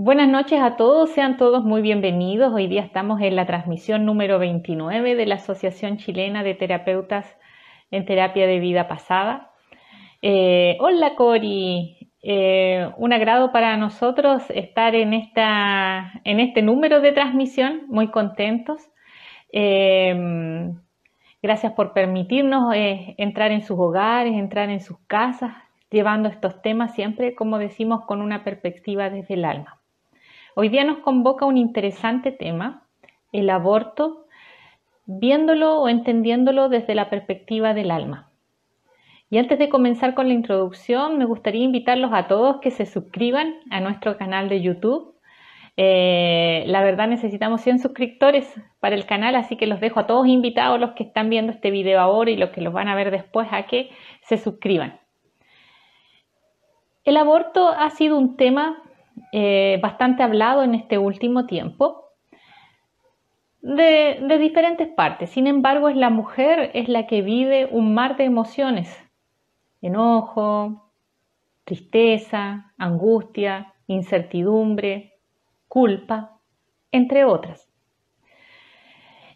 Buenas noches a todos, sean todos muy bienvenidos. Hoy día estamos en la transmisión número 29 de la Asociación Chilena de Terapeutas en Terapia de Vida Pasada. Eh, hola Cori, eh, un agrado para nosotros estar en, esta, en este número de transmisión, muy contentos. Eh, gracias por permitirnos entrar en sus hogares, entrar en sus casas, llevando estos temas siempre, como decimos, con una perspectiva desde el alma. Hoy día nos convoca un interesante tema, el aborto, viéndolo o entendiéndolo desde la perspectiva del alma. Y antes de comenzar con la introducción, me gustaría invitarlos a todos que se suscriban a nuestro canal de YouTube. Eh, la verdad necesitamos 100 suscriptores para el canal, así que los dejo a todos invitados, los que están viendo este video ahora y los que los van a ver después, a que se suscriban. El aborto ha sido un tema eh, bastante hablado en este último tiempo de, de, diferentes partes. Sin embargo, es la mujer es la que vive un mar de emociones, enojo, tristeza, angustia, incertidumbre, culpa, entre otras.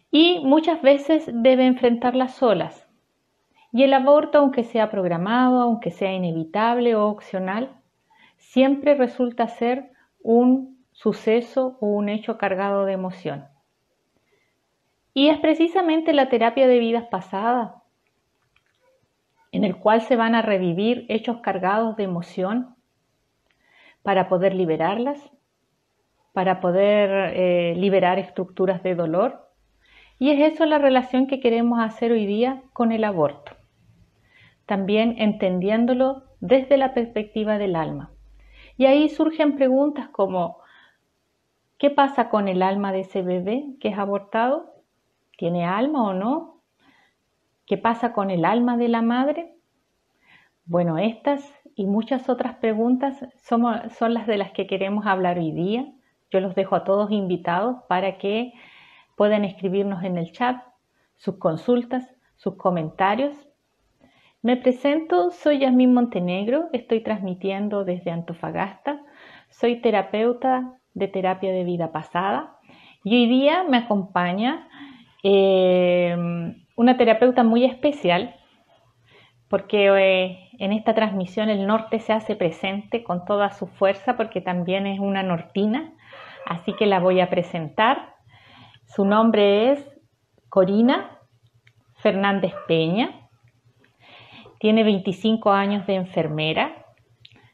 Y muchas veces debe enfrentarlas solas. Y el aborto, aunque sea programado, aunque sea inevitable o opcional, siempre resulta ser un suceso o un hecho cargado de emoción. Y es precisamente la terapia de vidas pasadas, en el cual se van a revivir hechos cargados de emoción para poder liberarlas, para poder eh, liberar estructuras de dolor. Y es eso la relación que queremos hacer hoy día con el aborto, también entendiéndolo desde la perspectiva del alma. Y ahí surgen preguntas como, ¿qué pasa con el alma de ese bebé que es abortado? ¿Tiene alma o no? ¿Qué pasa con el alma de la madre? Bueno, estas y muchas otras preguntas son, son las de las que queremos hablar hoy día. Yo los dejo a todos invitados para que puedan escribirnos en el chat sus consultas, sus comentarios me presento, soy Yasmín Montenegro, estoy transmitiendo desde Antofagasta, soy terapeuta de terapia de vida pasada y hoy día me acompaña eh, una terapeuta muy especial porque eh, en esta transmisión el norte se hace presente con toda su fuerza porque también es una nortina, así que la voy a presentar. Su nombre es Corina Fernández Peña. Tiene 25 años de enfermera,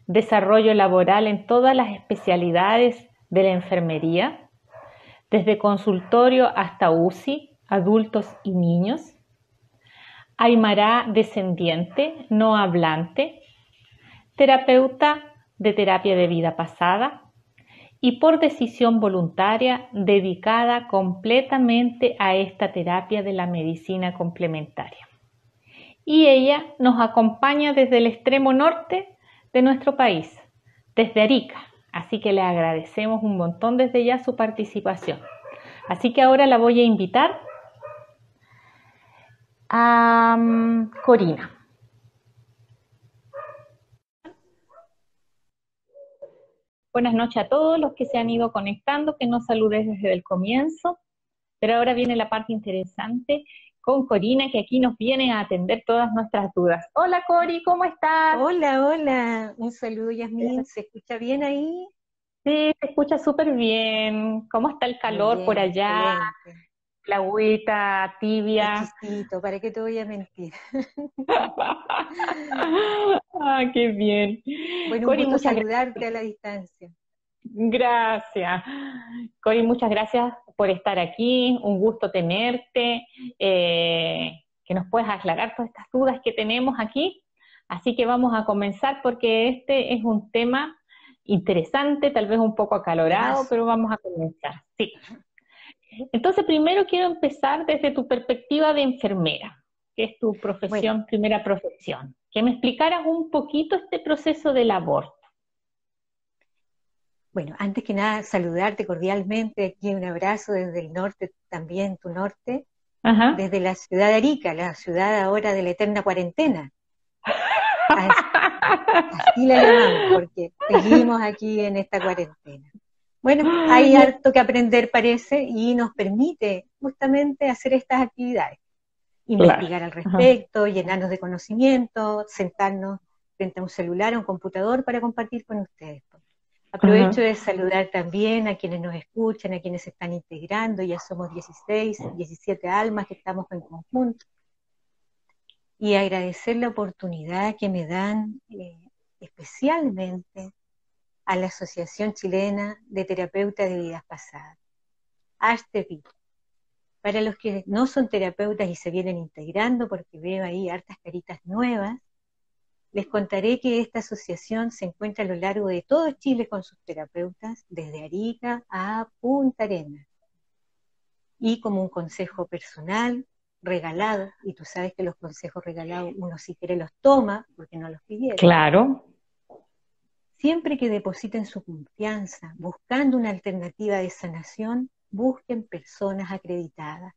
desarrollo laboral en todas las especialidades de la enfermería, desde consultorio hasta UCI, adultos y niños. Aymara descendiente, no hablante, terapeuta de terapia de vida pasada y por decisión voluntaria dedicada completamente a esta terapia de la medicina complementaria y ella nos acompaña desde el extremo norte de nuestro país, desde Arica. Así que le agradecemos un montón desde ya su participación. Así que ahora la voy a invitar a mm, Corina. Buenas noches a todos los que se han ido conectando, que nos saludes desde el comienzo. Pero ahora viene la parte interesante con Corina, que aquí nos viene a atender todas nuestras dudas. Hola Cori, ¿cómo estás? Hola, hola. Un saludo, Yasmin. ¿Se escucha bien ahí? Sí, se escucha súper bien. ¿Cómo está el calor por allá? La agüita tibia. ¿para qué te voy a mentir? ah, qué bien. Bueno, Cori, un gusto saludarte a la distancia. Gracias. Cori, muchas gracias por estar aquí, un gusto tenerte, eh, que nos puedas aclarar todas estas dudas que tenemos aquí. Así que vamos a comenzar porque este es un tema interesante, tal vez un poco acalorado, pero vamos a comenzar. Sí. Entonces, primero quiero empezar desde tu perspectiva de enfermera, que es tu profesión, primera profesión. Que me explicaras un poquito este proceso del aborto. Bueno, antes que nada, saludarte cordialmente, aquí un abrazo desde el norte, también tu norte, desde la ciudad de Arica, la ciudad ahora de la eterna cuarentena. Así la llamamos, porque seguimos aquí en esta cuarentena. Bueno, hay harto que aprender, parece, y nos permite justamente hacer estas actividades. Investigar al respecto, llenarnos de conocimiento, sentarnos frente a un celular o un computador para compartir con ustedes. Aprovecho de saludar también a quienes nos escuchan, a quienes se están integrando, ya somos 16, 17 almas que estamos en conjunto, y agradecer la oportunidad que me dan eh, especialmente a la Asociación Chilena de Terapeutas de Vidas Pasadas, ASTEPI. Para los que no son terapeutas y se vienen integrando, porque veo ahí hartas caritas nuevas, les contaré que esta asociación se encuentra a lo largo de todo Chile con sus terapeutas, desde Arica a Punta Arenas. Y como un consejo personal, regalado, y tú sabes que los consejos regalados uno si quiere los toma porque no los pidieron. Claro. Siempre que depositen su confianza buscando una alternativa de sanación, busquen personas acreditadas,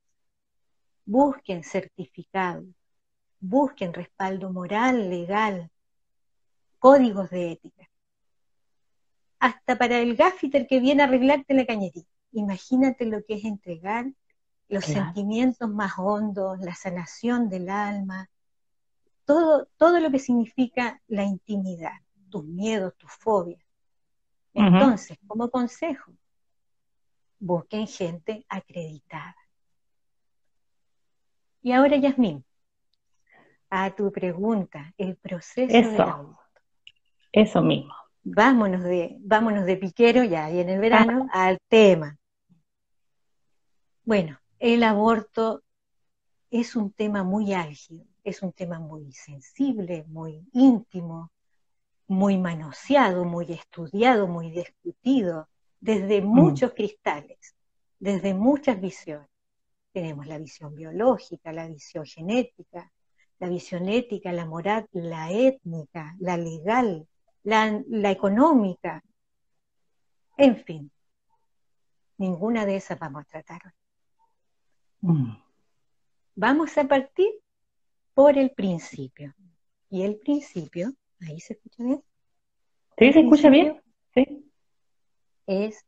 busquen certificados, busquen respaldo moral, legal, códigos de ética. Hasta para el gaffiter que viene a arreglarte la cañería. Imagínate lo que es entregar los sentimientos más hondos, la sanación del alma, todo, todo lo que significa la intimidad, tus miedos, tus fobias. Entonces, como consejo, busquen gente acreditada. Y ahora, Yasmín, a tu pregunta, el proceso eso, Eso mismo. Vámonos de, vámonos de piquero, ya en el verano, al tema. Bueno, el aborto es un tema muy álgido, es un tema muy sensible, muy íntimo, muy manoseado, muy estudiado, muy discutido, desde mm. muchos cristales, desde muchas visiones. Tenemos la visión biológica, la visión genética, la visión ética, la moral, la étnica, la legal, la, económica, en fin, ninguna de esas vamos a tratar hoy. Mm. Vamos a partir por el principio. Y el principio, ahí se escucha bien. ¿Sí se escucha bien? Sí. Es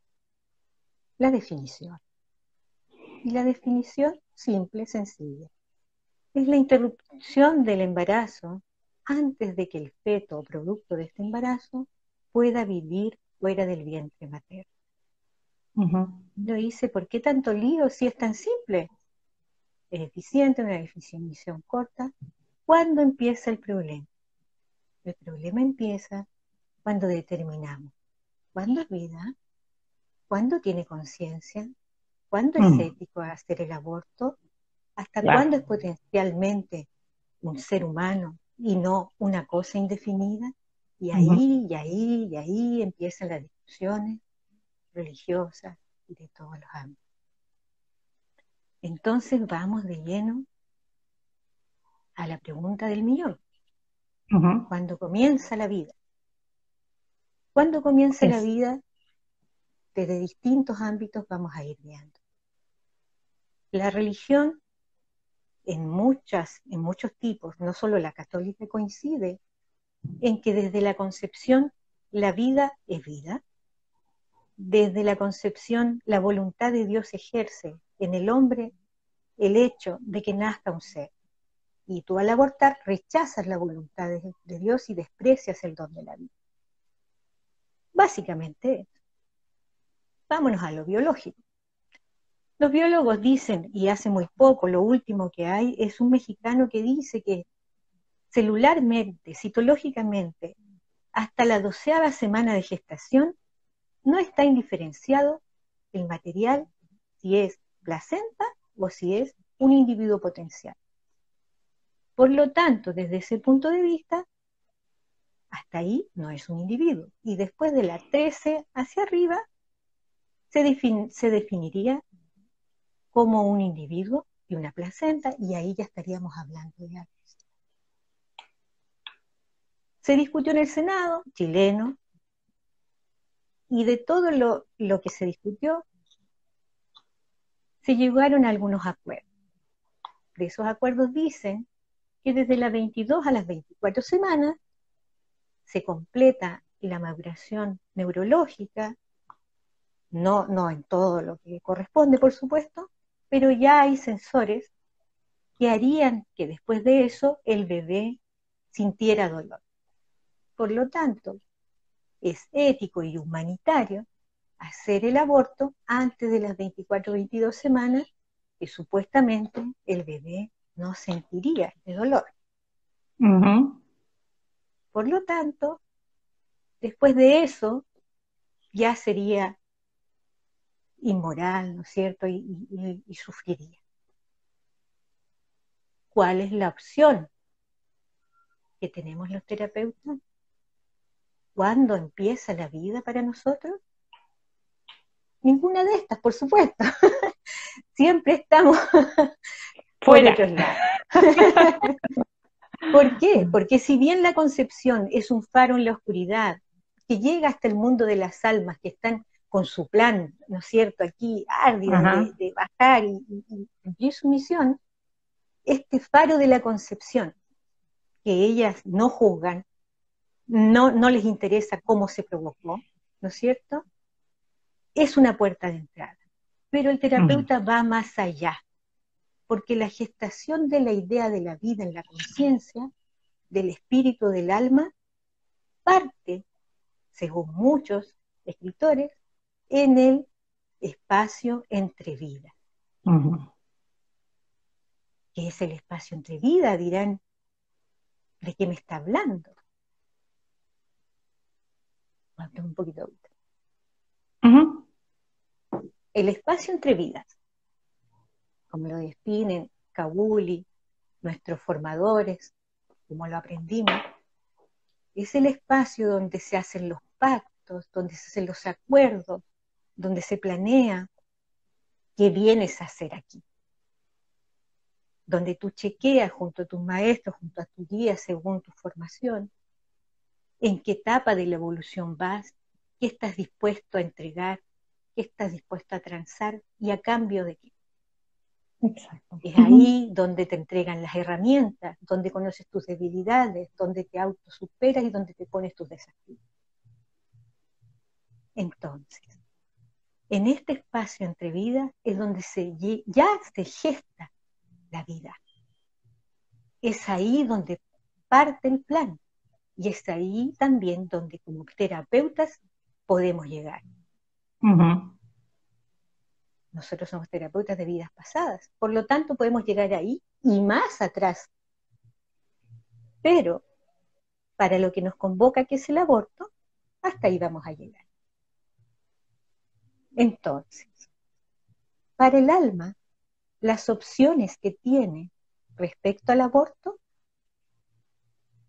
la definición. Y la definición simple, sencilla es la interrupción del embarazo antes de que el feto o producto de este embarazo pueda vivir fuera del vientre materno. Lo hice, ¿por qué tanto lío si es tan simple? Es eficiente, una definición corta. ¿Cuándo empieza el problema? El problema empieza cuando determinamos cuándo es vida, cuándo tiene conciencia, cuándo es mm. ético hacer el aborto ¿Hasta cuándo es potencialmente un ser humano y no una cosa indefinida? Y ahí, y ahí, y ahí empiezan las discusiones religiosas y de todos los ámbitos. Entonces vamos de lleno a la pregunta del millón. ¿Cuándo comienza la vida? ¿Cuándo comienza la vida? Desde distintos ámbitos vamos a ir viendo. La religión en muchas, en muchos tipos, no solo la católica coincide en que desde la concepción la vida es vida, desde la concepción la voluntad de Dios ejerce en el hombre el hecho de que nazca un ser. Y tú al abortar rechazas la voluntad de, de Dios y desprecias el don de la vida. Básicamente, vámonos a lo biológico. Los biólogos dicen, y hace muy poco, lo último que hay, es un mexicano que dice que celularmente, citológicamente, hasta la doceava semana de gestación, no está indiferenciado el material si es placenta o si es un individuo potencial. Por lo tanto, desde ese punto de vista, hasta ahí no es un individuo. Y después de la 13 hacia arriba, se, se definiría como un individuo y una placenta, y ahí ya estaríamos hablando de algo. Se discutió en el Senado chileno, y de todo lo, lo que se discutió, se llegaron a algunos acuerdos. De esos acuerdos dicen que desde las 22 a las 24 semanas se completa la maduración neurológica, no, no en todo lo que corresponde, por supuesto, pero ya hay sensores que harían que después de eso el bebé sintiera dolor. Por lo tanto, es ético y humanitario hacer el aborto antes de las 24 o 22 semanas que supuestamente el bebé no sentiría de dolor. Por lo tanto, después de eso, ya sería inmoral, ¿no es cierto? Y, y sufriría. ¿Cuál es la opción que tenemos los terapeutas? ¿Cuándo empieza la vida para nosotros? Ninguna de estas, por supuesto. Siempre estamos fuera. ¿Por qué? Porque si bien la concepción es un faro en la oscuridad, que llega hasta el mundo de las almas que están con su plan, ¿no es cierto?, aquí árdido de, bajar y, y cumplir su misión, este faro de la concepción, que ellas no juzgan, no, no les interesa cómo se provocó, ¿no es cierto? Es una puerta de entrada. Pero el terapeuta va más allá, porque la gestación de la idea de la vida en la conciencia, del espíritu del alma, parte, según muchos escritores, en el espacio entre vidas. ¿Qué es el espacio entre vidas? Dirán, ¿de qué me está hablando? un poquito El espacio entre vidas, como lo definen Kabuli, nuestros formadores, como lo aprendimos, es el espacio donde se hacen los pactos, donde se hacen los acuerdos, donde se planea qué vienes a hacer aquí. Donde tú chequeas junto a tus maestros, junto a tu guía, según tu formación, en qué etapa de la evolución vas, qué estás dispuesto a entregar, qué estás dispuesto a transar y a cambio de qué. Exacto. Es ahí donde te entregan las herramientas, donde conoces tus debilidades, donde te autosuperas y donde te pones tus desafíos. Entonces, en este espacio entre vidas es donde se, ya se gesta la vida. Es ahí donde parte el plan. Y es ahí también donde como terapeutas podemos llegar. Nosotros somos terapeutas de vidas pasadas, por lo tanto podemos llegar ahí y más atrás. Pero para lo que nos convoca, que es el aborto, hasta ahí vamos a llegar. Entonces, para el alma, las opciones que tiene respecto al aborto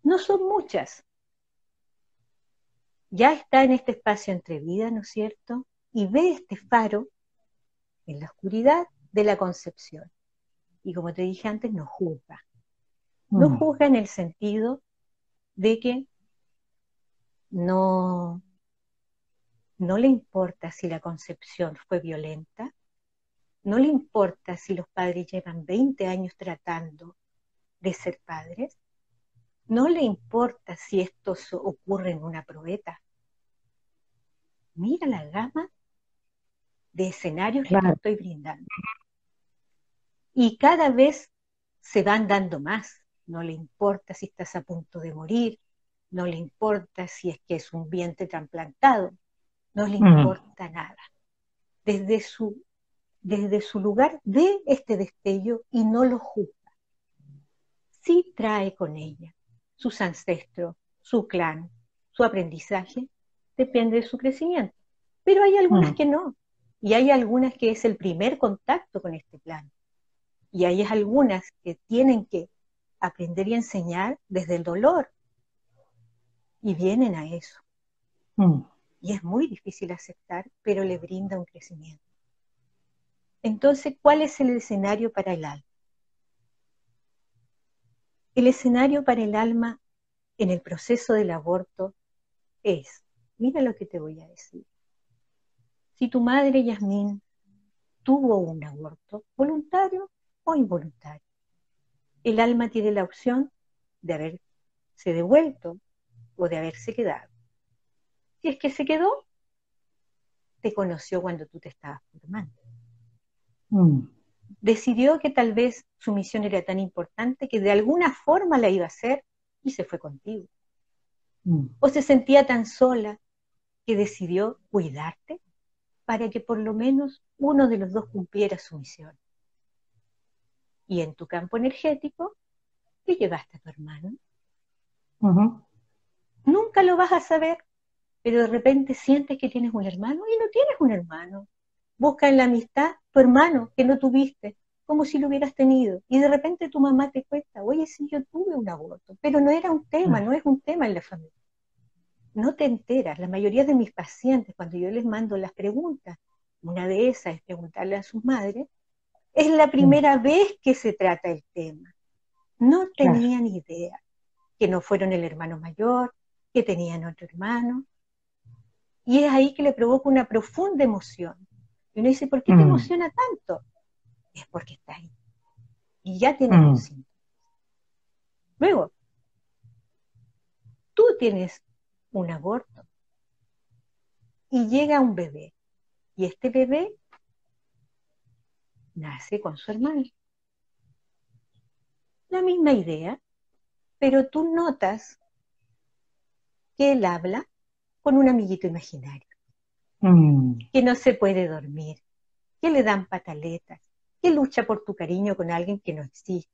no son muchas. Ya está en este espacio entre vida, ¿no es cierto? Y ve este faro en la oscuridad de la concepción. Y como te dije antes, no juzga. No mm. juzga en el sentido de que no, no le importa si la concepción fue violenta, no le importa si los padres llevan 20 años tratando de ser padres, no le importa si esto ocurre en una probeta. Mira la gama de escenarios que te estoy brindando. Y cada vez se van dando más. No le importa si estás a punto de morir, no le importa si es que es un vientre trasplantado, no le importa nada. Desde su, desde su lugar ve este destello y no lo juzga. Sí trae con ella sus ancestros, su clan, su aprendizaje, depende de su crecimiento. Pero hay algunas que no, y hay algunas que es el primer contacto con este plan. Y hay algunas que tienen que aprender y enseñar desde el dolor. Y vienen a eso. Y es muy difícil aceptar, pero le brinda un crecimiento. Entonces, ¿cuál es el escenario para el alma? El escenario para el alma en el proceso del aborto es, mira lo que te voy a decir. Si tu madre, Yasmín, tuvo un aborto, voluntario o involuntario, el alma tiene la opción de haberse devuelto o de haberse quedado. Si es que se quedó, te conoció cuando tú te estabas formando. Mm. Decidió que tal vez su misión era tan importante que de alguna forma la iba a hacer y se fue contigo. Mm. O se sentía tan sola que decidió cuidarte para que por lo menos uno de los dos cumpliera su misión. Y en tu campo energético, ¿qué llevaste a tu hermano? Nunca lo vas a saber, pero de repente sientes que tienes un hermano y no tienes un hermano. Busca en la amistad tu hermano que no tuviste, como si lo hubieras tenido. Y de repente tu mamá te cuenta, oye, sí, yo tuve un aborto, pero no era un tema, no es un tema en la familia. No te enteras. La mayoría de mis pacientes, cuando yo les mando las preguntas, una de esas es preguntarle a sus madres, es la primera vez que se trata el tema. No tenían idea que no fueron el hermano mayor, que tenían otro hermano. Y es ahí que le provoca una profunda emoción. Y uno dice, ¿por qué te mm. emociona tanto? Es porque está ahí. Y ya tiene un mm. síntoma. Luego, tú tienes un aborto y llega un bebé. Y este bebé nace con su hermano. La misma idea, pero tú notas que él habla con un amiguito imaginario, mm. que no se puede dormir, que le dan pataletas, que lucha por tu cariño con alguien que no existe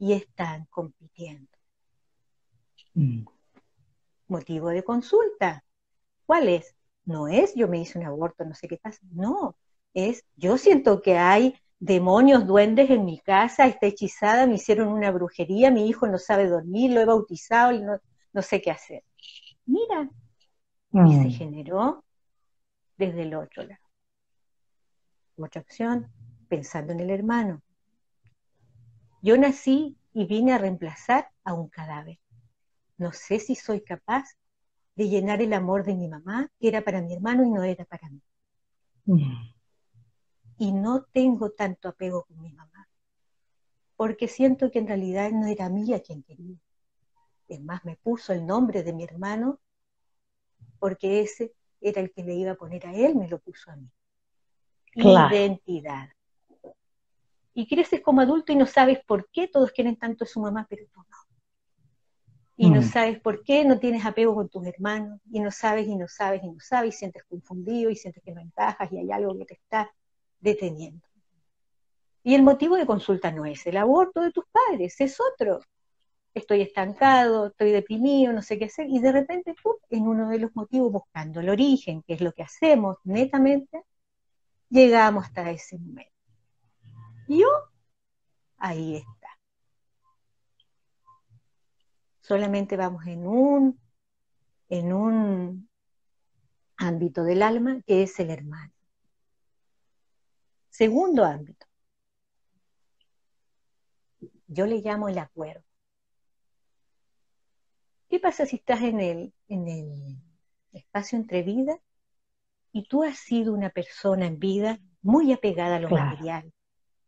y están compitiendo. Mm. Motivo de consulta. ¿Cuál es? No es yo me hice un aborto, no sé qué pasa. No, es yo siento que hay demonios, duendes en mi casa, está hechizada, me hicieron una brujería, mi hijo no sabe dormir, lo he bautizado no sé qué hacer. Mira, y se generó desde el otro lado. Otra opción, pensando en el hermano. Yo nací y vine a reemplazar a un cadáver. No sé si soy capaz de llenar el amor de mi mamá, que era para mi hermano y no era para mí. Mm. Y no tengo tanto apego con mi mamá, porque siento que en realidad no era mía quien quería. Es más, me puso el nombre de mi hermano porque ese era el que le iba a poner a él, me lo puso a mí. Identidad. Y creces como adulto y no sabes por qué todos quieren tanto a su mamá, pero tú no. Y no mm. sabes por qué no tienes apego con tus hermanos, y no sabes y no sabes y no sabes, y sientes confundido y sientes que no encajas y hay algo que te está deteniendo. Y el motivo de consulta no es el aborto de tus padres, es otro estoy estancado, estoy deprimido, no sé qué hacer, y de repente, en uno de los motivos, buscando el origen, que es lo que hacemos netamente, llegamos hasta ese momento. Yo, ahí está. Solamente vamos en un, en un ámbito del alma que es el hermano. Segundo ámbito. Yo le llamo el acuerdo. ¿Qué pasa si estás en el, en el espacio entre vida y tú has sido una persona en vida muy apegada a lo material?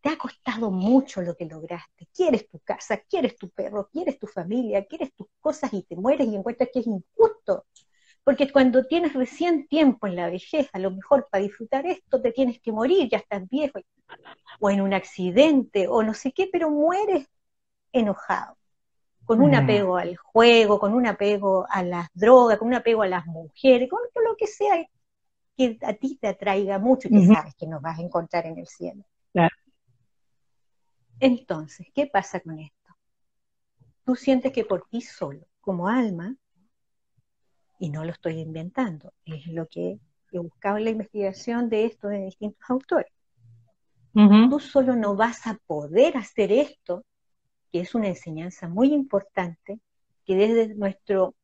Te ha costado mucho lo que lograste. Quieres tu casa, quieres tu perro, quieres tu familia, quieres tus cosas y te mueres y encuentras que es injusto. Porque cuando tienes recién tiempo en la vejez, a lo mejor para disfrutar esto te tienes que morir, ya estás viejo, o en un accidente, o no sé qué, pero mueres enojado con un mm. apego al juego, con un apego a las drogas, con un apego a las mujeres, con lo que sea que a ti te atraiga mucho y que sabes que nos vas a encontrar en el cielo. Entonces, ¿qué pasa con esto? Tú sientes que por ti solo, como alma, y no lo estoy inventando, es lo que he buscado en la investigación de esto de distintos autores. Tú solo no vas a poder hacer esto que es una enseñanza muy importante que desde nuestro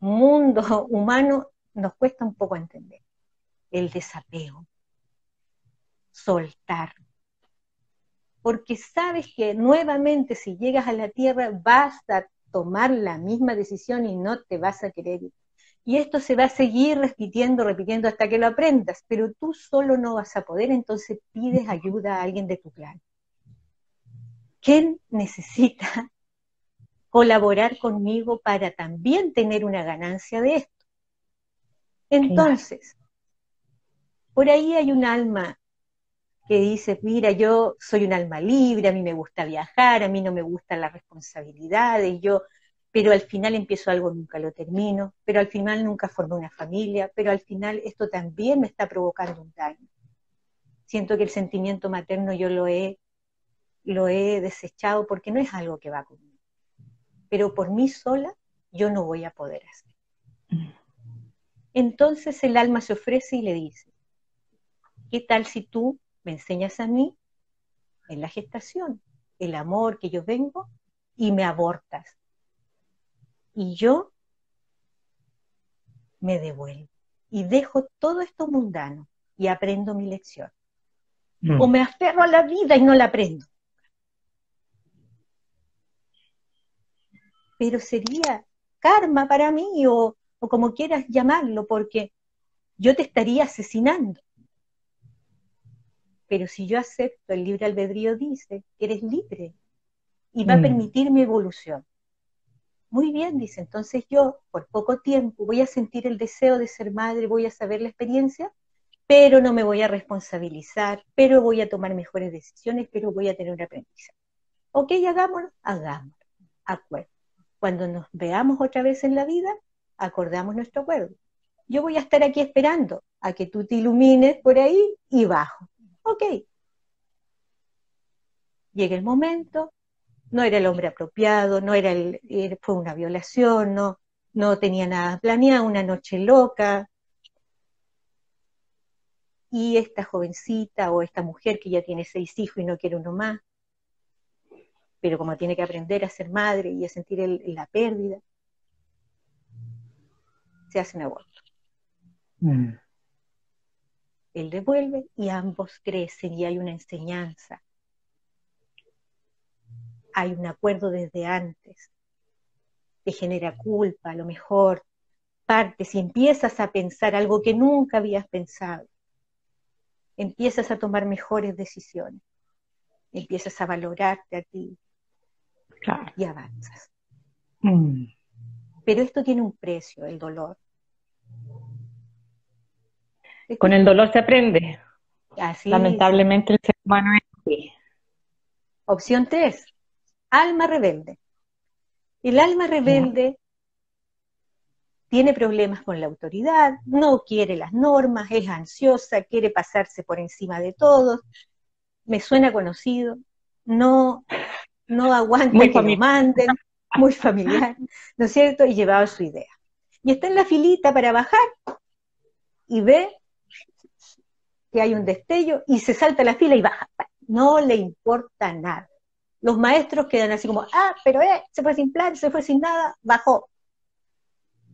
mundo humano nos cuesta un poco entender. El desapego, soltar. Porque sabes que nuevamente si llegas a la tierra vas a tomar la misma decisión y no te vas a querer ir. Y esto se va a seguir repitiendo, repitiendo hasta que lo aprendas, pero tú solo no vas a poder, entonces pides ayuda a alguien de tu clan. ¿Quién necesita colaborar conmigo para también tener una ganancia de esto? Entonces, por ahí hay un alma que dice, mira, yo soy un alma libre, a mí me gusta viajar, a mí no me gustan las responsabilidades, yo, pero al final empiezo algo, nunca lo termino, pero al final nunca formé una familia, pero al final esto también me está provocando un daño. Siento que el sentimiento materno yo lo he, lo he desechado porque no es algo que va conmigo. Pero por mí sola yo no voy a poder hacer. Entonces el alma se ofrece y le dice, ¿qué tal si tú me enseñas a mí en la gestación el amor que yo vengo y me abortas? Y yo me devuelvo y dejo todo esto mundano y aprendo mi lección. Mm. O me aferro a la vida y no la aprendo. Pero sería karma para mí o o como quieras llamarlo, porque yo te estaría asesinando. Pero si yo acepto el libre albedrío, dice que eres libre y va a mm. permitir mi evolución. Muy bien, dice, entonces yo por poco tiempo voy a sentir el deseo de ser madre, voy a saber la experiencia, pero no me voy a responsabilizar, pero voy a tomar mejores decisiones, pero voy a tener un aprendizaje. Ok, hagámoslo, hagámoslo, acuerdo. Cuando nos veamos otra vez en la vida, acordamos nuestro acuerdo. Yo voy a estar aquí esperando a que tú te ilumines por ahí y bajo. Ok. Llega el momento, no era el hombre apropiado, no era el, fue una violación, no, no tenía nada planeado, una noche loca. Y esta jovencita o esta mujer que ya tiene seis hijos y no quiere uno más, pero como tiene que aprender a ser madre y a sentir la pérdida, se hace un aborto. Mm. Él devuelve y ambos crecen y hay una enseñanza. Hay un acuerdo desde antes que genera culpa, a lo mejor partes y empiezas a pensar algo que nunca habías pensado. Empiezas a tomar mejores decisiones. Empiezas a valorarte a ti y avanzas. Mm. Pero esto tiene un precio, el dolor. Con el dolor se aprende. Lamentablemente el ser humano es así. Opción 3, alma rebelde. El alma rebelde tiene problemas con la autoridad, no quiere las normas, es ansiosa, quiere pasarse por encima de todos. Me suena conocido, no, no aguanta que lo manden, muy familiar, ¿no es cierto? Y llevaba su idea. Y está en la filita para bajar y ve que hay un destello y se salta la fila y baja. No le importa nada. Los maestros quedan así como, ah, pero eh, se fue sin plan, se fue sin nada, bajó.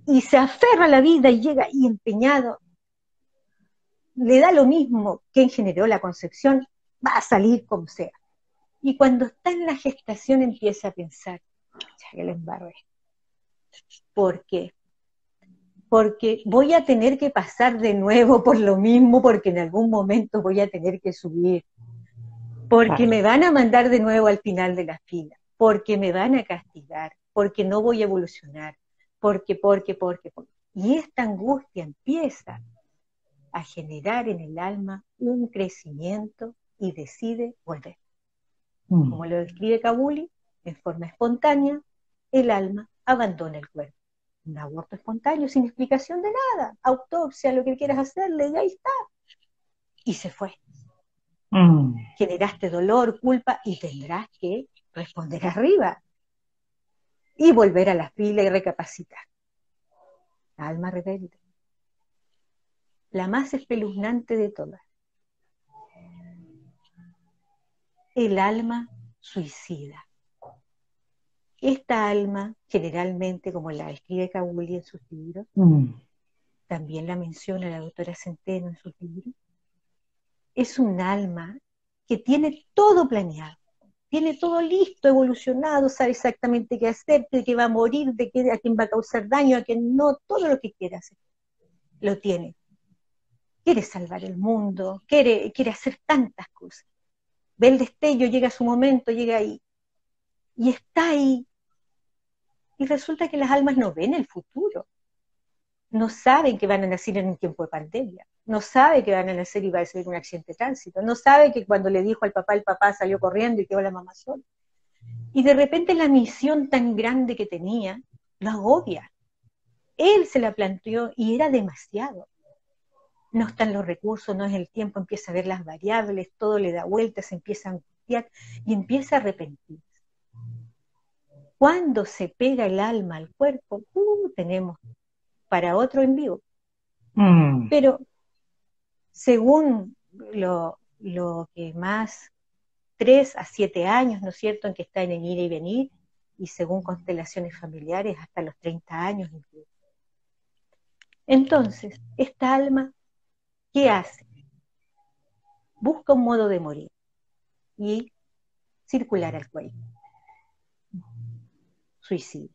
Y se aferra a la vida y llega ahí empeñado. Le da lo mismo quien generó la concepción, va a salir como sea. Y cuando está en la gestación empieza a pensar, que le embarré. ¿Por qué? Porque voy a tener que pasar de nuevo por lo mismo, porque en algún momento voy a tener que subir, porque me van a mandar de nuevo al final de la fila, porque me van a castigar, porque no voy a evolucionar, porque, porque, porque, porque. Y esta angustia empieza a generar en el alma un crecimiento y decide volver. Mm. Como lo describe Kabuli, en forma espontánea, el alma abandona el cuerpo. Un aborto espontáneo sin explicación de nada, autopsia, lo que quieras hacerle, y ahí está. Y se fue. Mm. Generaste dolor, culpa y tendrás que responder arriba y volver a la fila y recapacitar. alma rebelde. La más espeluznante de todas. El alma suicida. Esta alma, generalmente, como la escribe Kabuli en sus libros, mm. también la menciona la doctora Centeno en sus libros, es un alma que tiene todo planeado, tiene todo listo, evolucionado, sabe exactamente qué hacer, de qué va a morir, de qué, a quién va a causar daño, a quién no, todo lo que quiera hacer, lo tiene. Quiere salvar el mundo, quiere, quiere hacer tantas cosas. Ve el destello, llega su momento, llega ahí. Y está ahí y resulta que las almas no ven el futuro, no saben que van a nacer en un tiempo de pandemia, no sabe que van a nacer y va a ser un accidente de tránsito, no sabe que cuando le dijo al papá, el papá salió corriendo y quedó la mamá sola. Y de repente la misión tan grande que tenía lo agobia. Él se la planteó y era demasiado. No están los recursos, no es el tiempo, empieza a ver las variables, todo le da vueltas, empieza a angustiar y empieza a arrepentirse. Cuando se pega el alma al cuerpo, uh, tenemos para otro en vivo. Mm. Pero según lo, que más, tres a siete años, ¿no es cierto?, en que está en el ir y venir, y según constelaciones familiares, hasta los 30 años incluso. Entonces, esta alma, ¿qué hace? Busca un modo de morir y circular al cuello. Suicidio.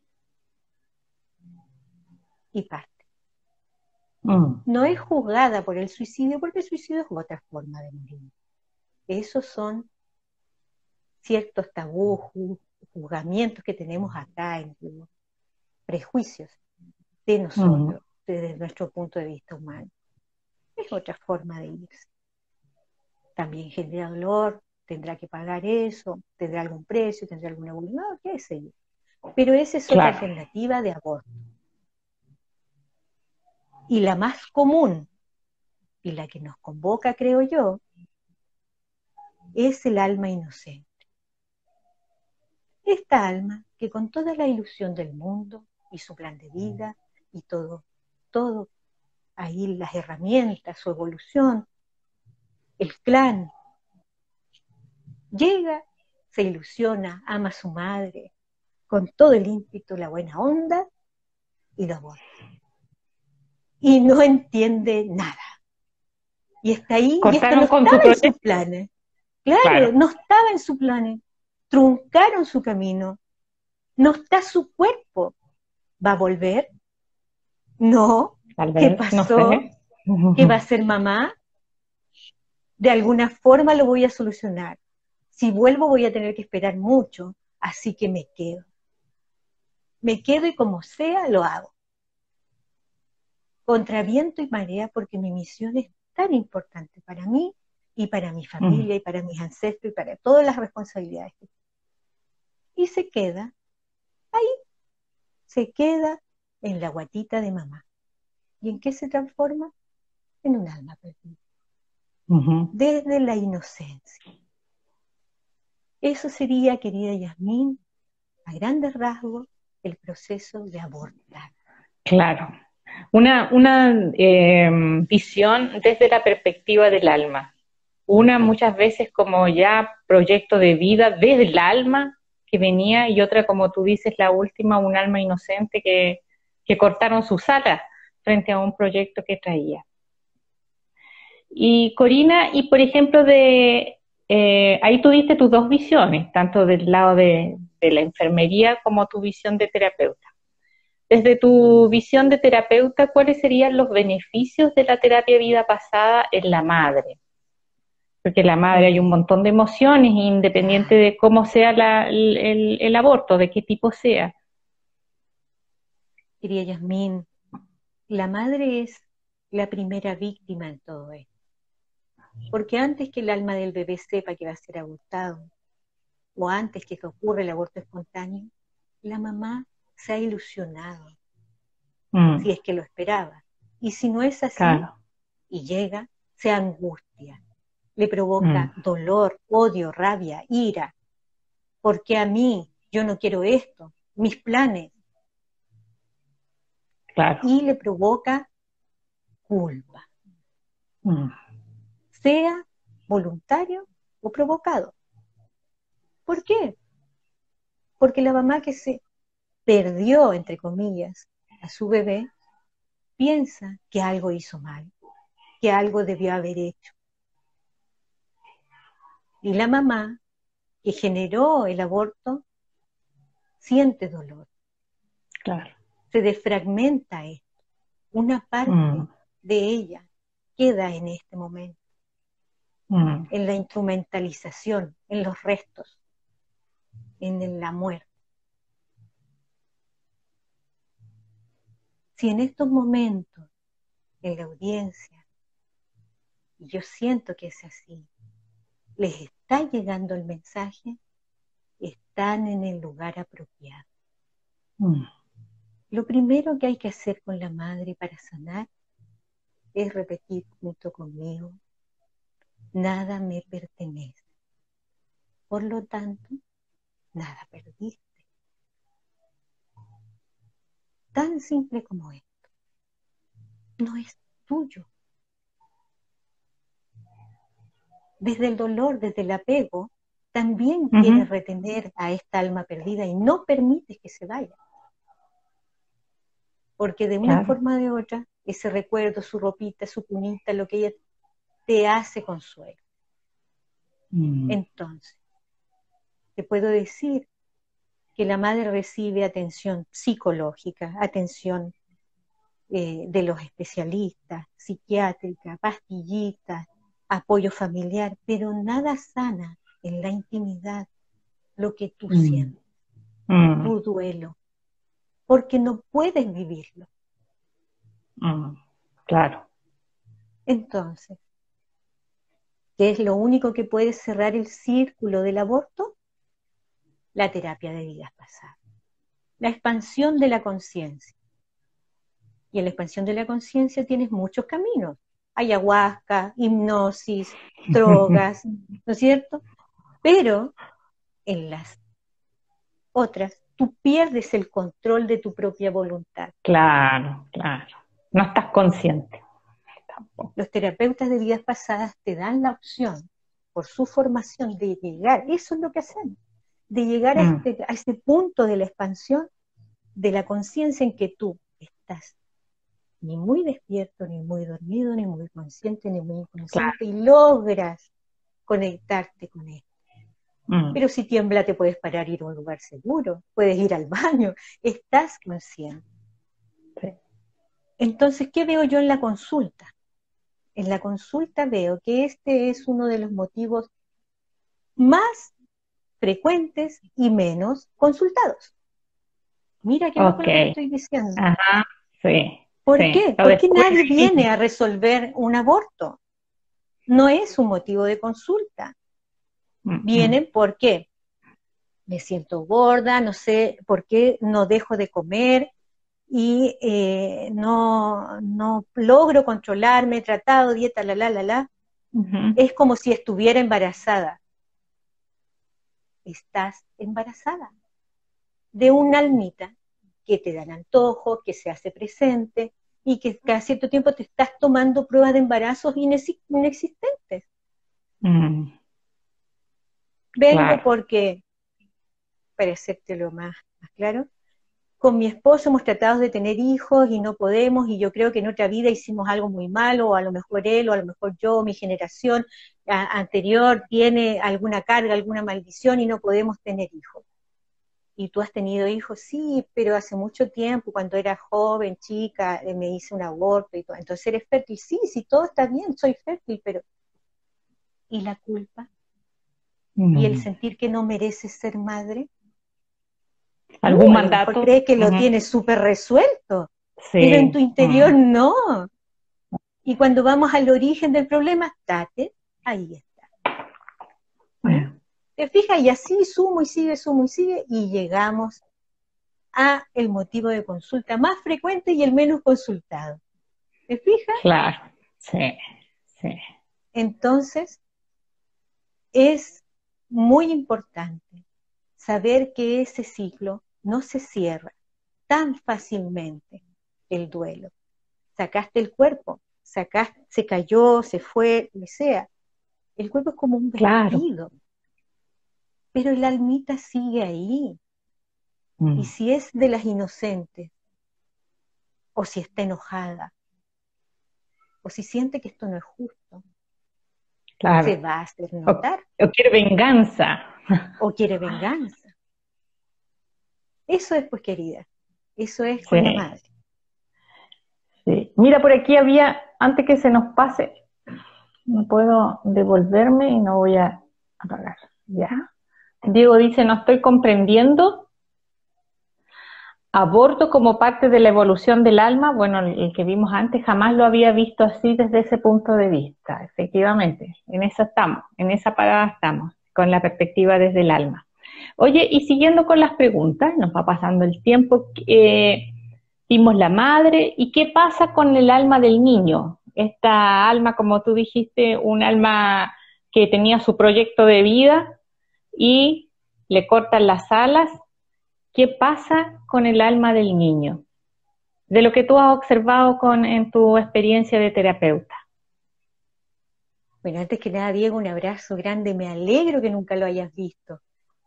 Y parte. Mm. No es juzgada por el suicidio porque el suicidio es otra forma de morir. Esos son ciertos tabús, juzgamientos que tenemos acá, en prejuicios de nosotros, mm. desde nuestro punto de vista humano. Es otra forma de irse. También genera dolor, tendrá que pagar eso, tendrá algún precio, tendrá alguna voluntad, qué sé yo. Pero esa es otra alternativa de aborto. Y la más común, y la que nos convoca, creo yo, es el alma inocente. Esta alma que con toda la ilusión del mundo y su plan de vida y todo, todo, ahí las herramientas, su evolución, el clan, llega, se ilusiona, ama a su madre, con todo el ímpetu, la buena onda, y lo aborda y no entiende nada. Y está ahí y esto no estaba en sus planes. Claro, no estaba en sus planes. Truncaron su camino. No está su cuerpo. ¿Va a volver? No. ¿Qué pasó? ¿Qué va a ser mamá? De alguna forma lo voy a solucionar. Si vuelvo voy a tener que esperar mucho, así que me quedo. Me quedo y como sea lo hago contra viento y marea porque mi misión es tan importante para mí y para mi familia y para mis ancestros y para todas las responsabilidades. Y se queda ahí, se queda en la guatita de mamá. ¿Y en qué se transforma? En un alma perdida. Desde la inocencia. Eso sería, querida Yasmín, a grandes rasgos, el proceso de abortar. Claro, una, una em, visión desde la perspectiva del alma. Una muchas veces como ya proyecto de vida desde el alma que venía y otra como tú dices, la última, un alma inocente que, que cortaron sus alas frente a un proyecto que traía. Y Corina, y por ejemplo, de eh, ahí tuviste tus dos visiones, tanto del lado de, la enfermería como tu visión de terapeuta. Desde tu visión de terapeuta, ¿cuáles serían los beneficios de la terapia vida pasada en la madre? Porque la madre hay un montón de emociones, independiente de cómo sea el, aborto, de qué tipo sea. Quería Yasmín, la madre es la primera víctima en todo esto. Porque antes que el alma del bebé sepa que va a ser abortado, o antes que ocurra el aborto espontáneo, la mamá se ha ilusionado, mm. si es que lo esperaba. Y si no es así, y llega, se angustia, le provoca mm. dolor, odio, rabia, ira, porque a mí yo no quiero esto, mis planes. Y le provoca culpa, mm. sea voluntario o provocado. ¿Por qué? Porque la mamá que se perdió, entre comillas, a su bebé, piensa que algo hizo mal, que algo debió haber hecho. Y la mamá que generó el aborto siente dolor. Claro. Se desfragmenta esto. Una parte mm. de ella queda en este momento, mm. en la instrumentalización, en los restos, en la muerte. si en estos momentos, en la audiencia, y yo siento que es así, les está llegando el mensaje, están en el lugar apropiado. Mm. Lo primero que hay que hacer con la madre para sanar es repetir junto conmigo, nada me pertenece. Por lo tanto, nada perdiste. Tan simple como esto. No es tuyo. Desde el dolor, desde el apego, también quieres retener a esta alma perdida y no permites que se vaya porque de una forma o de otra, ese recuerdo, su ropita, su cunita, lo que ella te hace consuelo. Mm. Entonces, te puedo decir que la madre recibe atención psicológica, atención eh, de los especialistas, psiquiátrica, pastillitas, apoyo familiar, pero nada sana en la intimidad lo que tú mm. sientes, mm. tu duelo, porque no puedes vivirlo. Mm, claro. Entonces, ¿qué es lo único que puede cerrar el círculo del aborto? La terapia de vidas pasadas, la expansión de la conciencia. Y en la expansión de la conciencia tienes muchos caminos. Ayahuasca, hipnosis, drogas, ¿no es cierto? Pero en las otras tú pierdes el control de tu propia voluntad. Claro, claro. No estás consciente. Los terapeutas de vidas pasadas te dan la opción, por su formación, de llegar, eso es lo que hacen, de llegar a, mm. este, a ese punto de la expansión de la conciencia en que tú estás ni muy despierto, ni muy dormido, ni muy consciente, ni muy inconsciente, y logras conectarte con esto. Mm. Pero si tiembla te puedes parar ir a un lugar seguro, puedes ir al baño, estás consciente. Entonces, ¿qué veo yo en la consulta? En la consulta veo que este es uno de los motivos más frecuentes y menos consultados. Mira qué okay. que estoy diciendo. Ajá, sí. ¿Por qué? Porque nadie viene a resolver un aborto. No es un motivo de consulta. Mm, Vienen mm. porque me siento gorda, no sé por qué no dejo de comer y eh, no, no logro controlarme, he tratado dieta, la, la, la, la. Es como si estuviera embarazada. Estás embarazada de una almita que te dan antojo, que se hace presente y que cada cierto tiempo te estás tomando pruebas de embarazos inexistentes. Mm. Vengo porque, para lo más, más claro, con mi esposo hemos tratado de tener hijos y no podemos, y yo creo que en otra vida hicimos algo muy malo, o a lo mejor él, o a lo mejor yo, mi generación anterior tiene alguna carga, alguna maldición y no podemos tener hijos. ¿Y tú has tenido hijos? Sí, pero hace mucho tiempo, cuando era joven, chica, eh, me hice un aborto y todo. Entonces eres fértil. Sí, sí, todo está bien, soy fértil, pero ¿y la culpa? Y el sentir que no mereces ser madre. ¿Algún mandato? Cree que lo tienes súper resuelto, pero en tu interior no. Y cuando vamos al origen del problema, date, ahí está. ¿Te fijas? Y así sumo y sigue, sumo y sigue, y llegamos a el motivo de consulta más frecuente y el menos consultado. ¿Te fijas? Claro, sí, sí. Entonces, es muy importante saber que ese ciclo no se cierra tan fácilmente el duelo. Sacaste el cuerpo, sacaste, se cayó, se fue, lo sea. El cuerpo es como un vestido. Pero el almita sigue ahí. Mm. Y si es de las inocentes, o si está enojada, o si siente que esto no es justo, se va a hacer notar. O, quiere venganza. O quiere venganza. Eso es, pues, querida. Eso es con la madre. Sí. Mira, por aquí había, antes que se nos pase, no puedo devolverme y no voy a apagar. Ya. Diego dice, no estoy comprendiendo. Aborto como parte de la evolución del alma, bueno, el que vimos antes jamás lo había visto así desde ese punto de vista, efectivamente. En esa estamos, en esa parada estamos, con la perspectiva desde el alma. Oye, y siguiendo con las preguntas, nos va pasando el tiempo, eh, vimos la madre, ¿y qué pasa con el alma del niño? Esta alma, como tú dijiste, un alma que tenía su proyecto de vida y le cortan las alas. ¿Qué pasa con el alma del niño? De lo que tú has observado con, en tu experiencia de terapeuta. Bueno, antes que nada, Diego, un abrazo grande. Me alegro que nunca lo hayas visto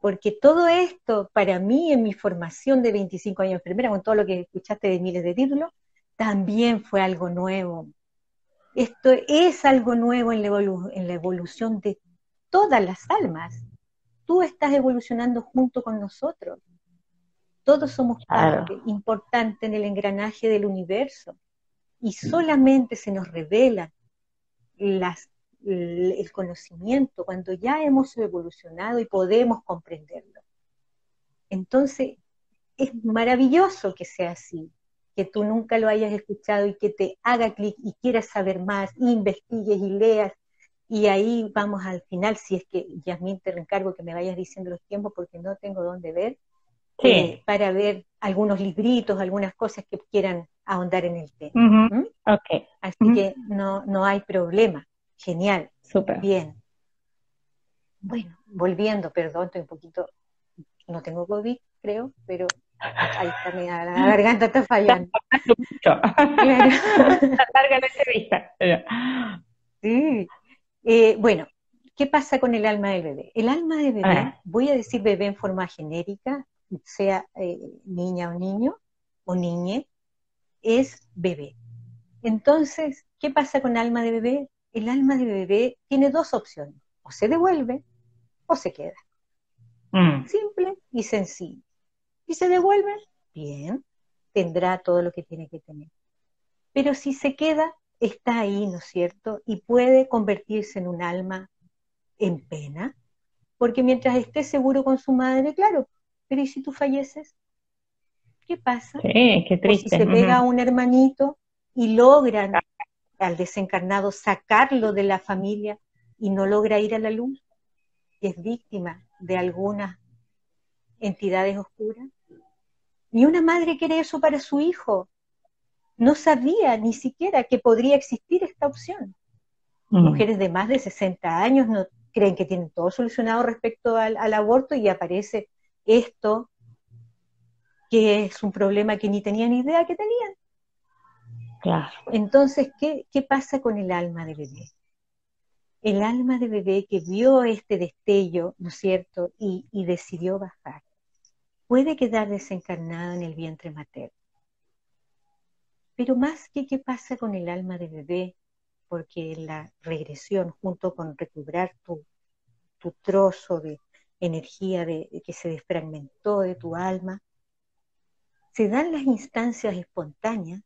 porque todo esto, para mí, en mi formación de 25 años primera, con todo lo que escuchaste de miles de títulos, también fue algo nuevo. Esto es algo nuevo en la, evolución de todas las almas. Tú estás evolucionando junto con nosotros. Todos somos parte importante en el engranaje del universo. Y solamente se nos revelan las el conocimiento, cuando ya hemos evolucionado y podemos comprenderlo. Entonces, es maravilloso que sea así, que tú nunca lo hayas escuchado y que te haga clic y quieras saber más, investigues y leas. Y ahí vamos al final, si es que Yasmin te encargo que me vayas diciendo los tiempos porque no tengo dónde ver, eh, para ver algunos libritos, algunas cosas que quieran ahondar en el tema. ¿Mm? Así que no, no hay problema. Genial. Súper. Bien. Bueno, volviendo, perdón, estoy un poquito, no tengo COVID, creo, pero ahí está, mi, la garganta está fallando. claro. larga entrevista. Sí. Eh, bueno, ¿qué pasa con el alma del bebé? El alma del bebé, voy a decir bebé en forma genérica, sea eh, niña o niño, o niñe, es bebé. Entonces, ¿qué pasa con alma de bebé? el alma de bebé tiene dos opciones, o se devuelve o se queda. Mm. Simple y sencillo. Si se devuelve, bien, tendrá todo lo que tiene que tener. Pero si se queda, está ahí, ¿no es cierto? Y puede convertirse en un alma en pena, porque mientras esté seguro con su madre, claro, pero ¿y si tú falleces? ¿Qué pasa? Sí, qué triste. si se pega a un hermanito y logran al desencarnado, sacarlo de la familia y no logra ir a la luz, es víctima de algunas entidades oscuras. Ni una madre quiere eso para su hijo. No sabía ni siquiera que podría existir esta opción. Mm. Mujeres de más de 60 años no creen que tienen todo solucionado respecto al, al aborto y aparece esto que es un problema que ni tenían idea que tenían. Entonces, ¿qué, pasa con el alma de bebé? El alma de bebé que vio este destello, ¿no es cierto?, y, y decidió bajar, puede quedar desencarnado en el vientre materno. Pero más que qué pasa con el alma de bebé, porque la regresión, junto con recobrar tu, tu trozo de energía de, que se desfragmentó de tu alma, se dan las instancias espontáneas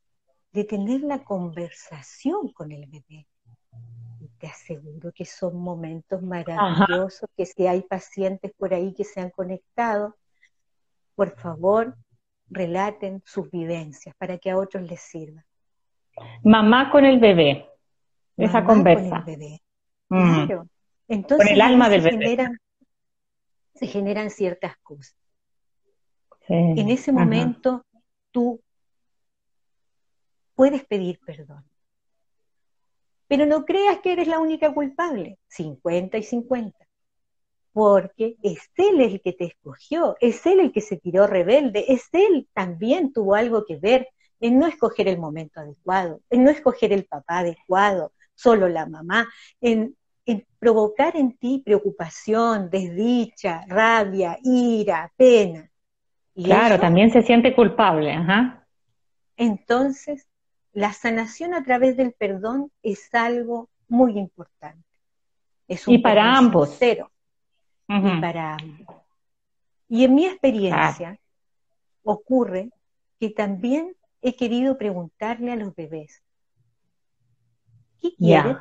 de tener la conversación con el bebé. Y te aseguro que son momentos maravillosos, que si hay pacientes por ahí que se han conectado, por favor, relaten sus vivencias para que a otros les sirva. Mamá con el bebé, esa conversa. Con el bebé. Mm. Claro. Entonces, con el alma del Generan, se generan ciertas cosas. En ese momento, tú puedes pedir perdón. Pero no creas que eres la única culpable, 50 y 50, porque es Él el que te escogió, es Él el que se tiró rebelde, es Él también tuvo algo que ver en no escoger el momento adecuado, en no escoger el papá adecuado, solo la mamá, en, provocar en ti preocupación, desdicha, rabia, ira, pena. claro, también se siente culpable. Ajá. Entonces, la sanación a través del perdón es algo muy importante. Es un y para ambos. Cero. Y para ambos. Y en mi experiencia ocurre que también he querido preguntarle a los bebés, ¿qué quieren?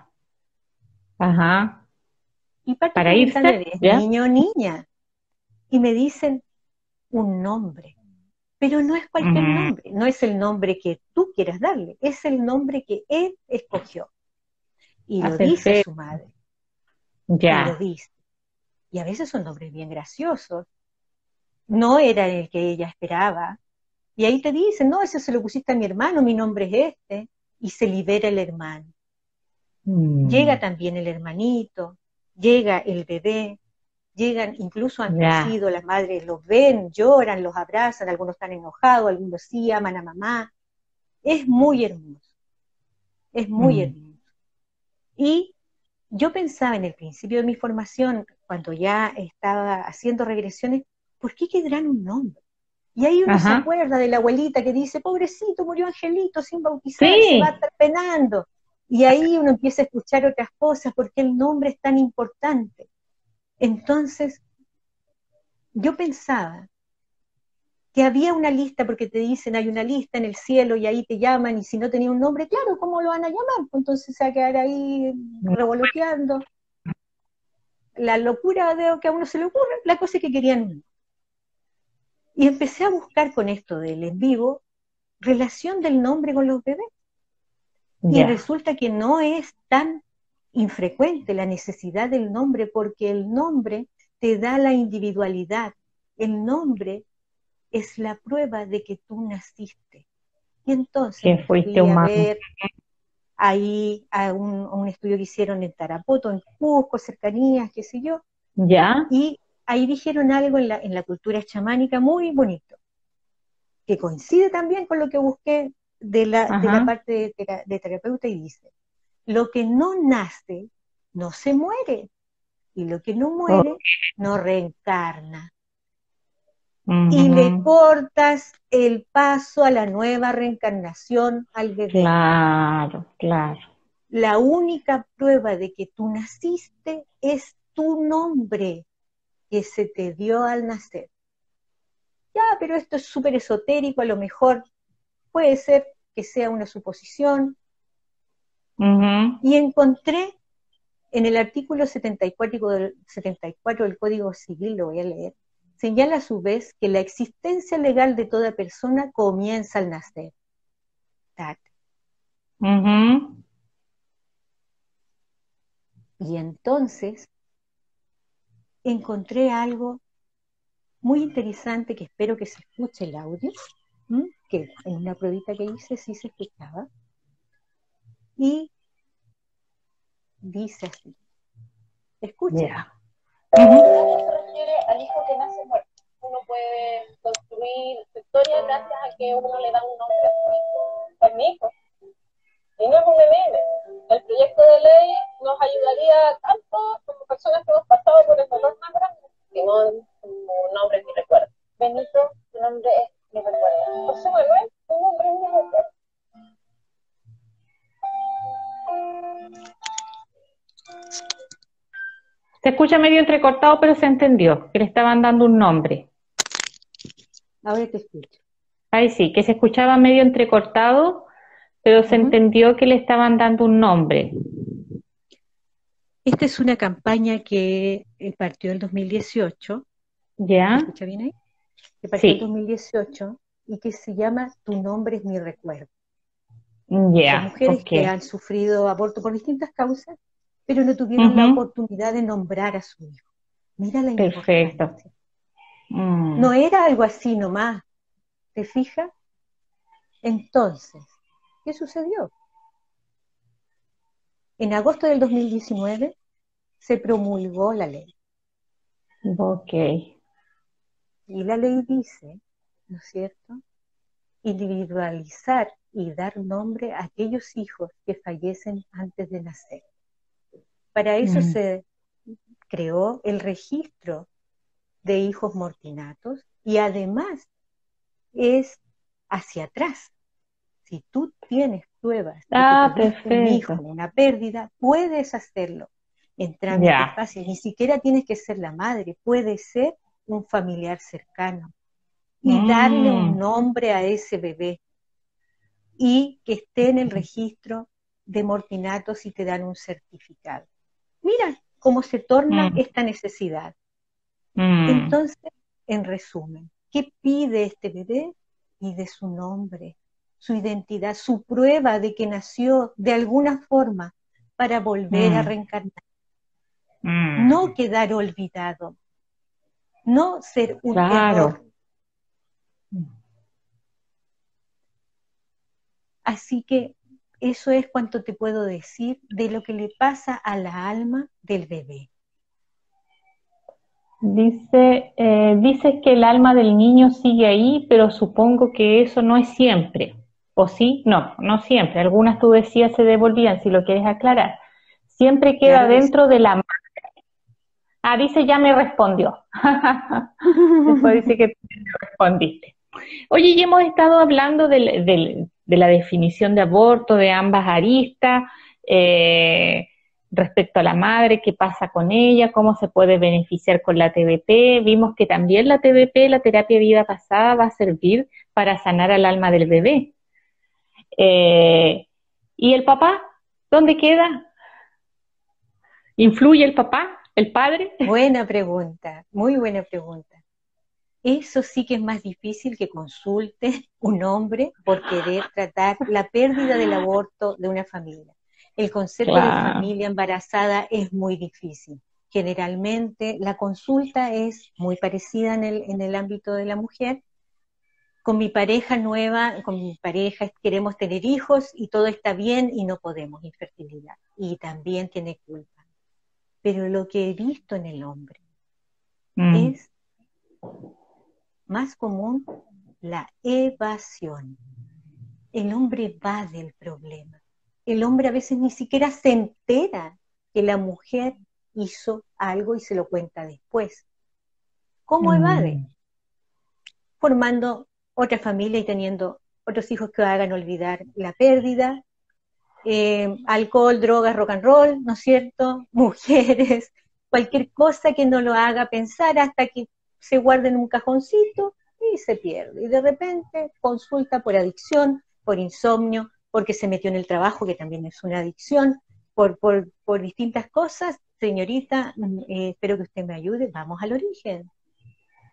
Ajá. Y para irse, niño o niña. Y me dicen un nombre. Pero no es cualquier nombre, no es el nombre que tú quieras darle, es el nombre que él escogió. Y lo dice su madre. Ya. Y lo dice. Y a veces son nombres bien graciosos. No era el que ella esperaba. Y ahí te dicen, no, ese se lo pusiste a mi hermano, mi nombre es este. Y se libera el hermano. Mm. Llega también el hermanito, llega el bebé, llegan, incluso han nacido, las madres los ven, lloran, los abrazan, algunos están enojados, algunos sí aman a mamá. Es muy hermoso, es muy mm. hermoso. Y yo pensaba en el principio de mi formación, cuando ya estaba haciendo regresiones, ¿por qué quedarán un nombre? Y ahí uno se acuerda de la abuelita que dice, pobrecito, murió Angelito sin bautizar, se va a estar penando. Y ahí uno empieza a escuchar otras cosas, porque el nombre es tan importante. Entonces, yo pensaba que había una lista, porque te dicen hay una lista en el cielo y ahí te llaman, y si no tenía un nombre, claro, ¿cómo lo van a llamar? Pues entonces se va a quedar ahí revoloteando. La locura de que a uno se le ocurre, la cosa que querían Y empecé a buscar con esto del en vivo relación del nombre con los bebés. Y resulta que no es tan infrecuente la necesidad del nombre porque el nombre te da la individualidad. El nombre es la prueba de que tú naciste. Y entonces fuiste fui a ver ahí a un, estudio que hicieron en Tarapoto, en Cusco, cercanías, qué sé yo. Ya. Y ahí dijeron algo en la, en la cultura chamánica muy bonito, que coincide también con lo que busqué de la, de la parte de terapeuta y dice, lo que no nace no se muere y lo que no muere no reencarna. Y le cortas el paso a la nueva reencarnación al bebé. Claro, claro. La única prueba de que tú naciste es tu nombre que se te dio al nacer. Ya, pero esto es súper esotérico, a lo mejor puede ser que sea una suposición, y encontré en el artículo 74 del, 74 del Código Civil, lo voy a leer, señala a su vez que la existencia legal de toda persona comienza al nacer. Y entonces encontré algo muy interesante que espero que se escuche el audio, que en una pruebita que hice sí se escuchaba y dice así. Escucha. se refiere al hijo que nace muerto. Uno puede construir su historia gracias a que uno le da un nombre a su hijo. Es mi hijo. Y no es un bebé. El proyecto de ley nos ayudaría tanto como personas que hemos pasado por el dolor más grande, que no un nombre ni recuerdo. Benito, tu nombre es mi recuerdo. José Manuel, tu nombre es mi recuerdo. Se escucha medio entrecortado, pero se entendió, que le estaban dando un nombre. Ahora te escucho. Ahí sí, que se escuchaba medio entrecortado, pero se entendió que le estaban dando un nombre. Esta es una campaña que eh, partió en 2018. ¿Ya? ¿Se escucha bien ahí? Que partió en 2018 y que se llama Tu nombre es mi recuerdo. Ya. mujeres que han sufrido aborto por distintas causas pero no tuvieron la oportunidad de nombrar a su hijo. Mira la Perfecto. Mm. No era algo así nomás, ¿te fijas? Entonces, ¿qué sucedió? En agosto del 2019 se promulgó la ley. Ok. Y la ley dice, ¿no es cierto? Individualizar y dar nombre a aquellos hijos que fallecen antes de nacer. Para eso mm. se creó el registro de hijos mortinatos y además es hacia atrás. Si tú tienes pruebas de ah, que un hijo, una pérdida, puedes hacerlo entrando yeah. fácil. Ni siquiera tienes que ser la madre, puede ser un familiar cercano y darle un mm. nombre a ese bebé y que esté en el registro de mortinatos y te dan un certificado mira cómo se torna mm. esta necesidad. Mm. Entonces, en resumen, ¿qué pide este bebé? y de su nombre, su identidad, su prueba de que nació de alguna forma para volver a mm. reencarnar. Mm. No quedar olvidado, no ser un error. Así que eso es cuanto te puedo decir de lo que le pasa a la alma del bebé. Dice, eh, dices que el alma del niño sigue ahí, pero supongo que eso no es siempre. ¿O sí? No, no siempre. Algunas tú decías se devolvían, si lo quieres aclarar. Siempre queda dentro de la madre. Ah, dice, ya me respondió. Después dice que respondiste. Oye, y hemos estado hablando de la definición de aborto, de ambas aristas. Eh, respecto a la madre, qué pasa con ella, cómo se puede beneficiar con la TBP. Vimos que también la TBP, la terapia de vida pasada, va a servir para sanar al alma del bebé. Eh, ¿Y el papá? ¿Dónde queda? ¿Influye el papá, el padre? Buena pregunta, muy buena pregunta. Eso sí que es más difícil que consulte un hombre por querer tratar la pérdida del aborto de una familia. El concepto de familia embarazada es muy difícil. Generalmente la consulta es muy parecida en el, en el ámbito de la mujer. Con mi pareja nueva, con mi pareja queremos tener hijos y todo está bien y no podemos, infertilidad. Y también tiene culpa. Pero lo que he visto en el hombre mm. es más común la evasión. El hombre va del problema el hombre a veces ni siquiera se entera que la mujer hizo algo y se lo cuenta después. ¿Cómo evade? Mm. Formando otra familia y teniendo otros hijos que hagan olvidar la pérdida, eh, alcohol, drogas, rock and roll, ¿no es cierto? Mujeres, cualquier cosa que no lo haga pensar hasta que se guarde en un cajoncito y se pierde. Y de repente consulta por adicción, por insomnio, porque se metió en el trabajo, que también es una adicción, por, por, por distintas cosas, señorita, mm, eh, espero que usted me ayude, vamos al origen.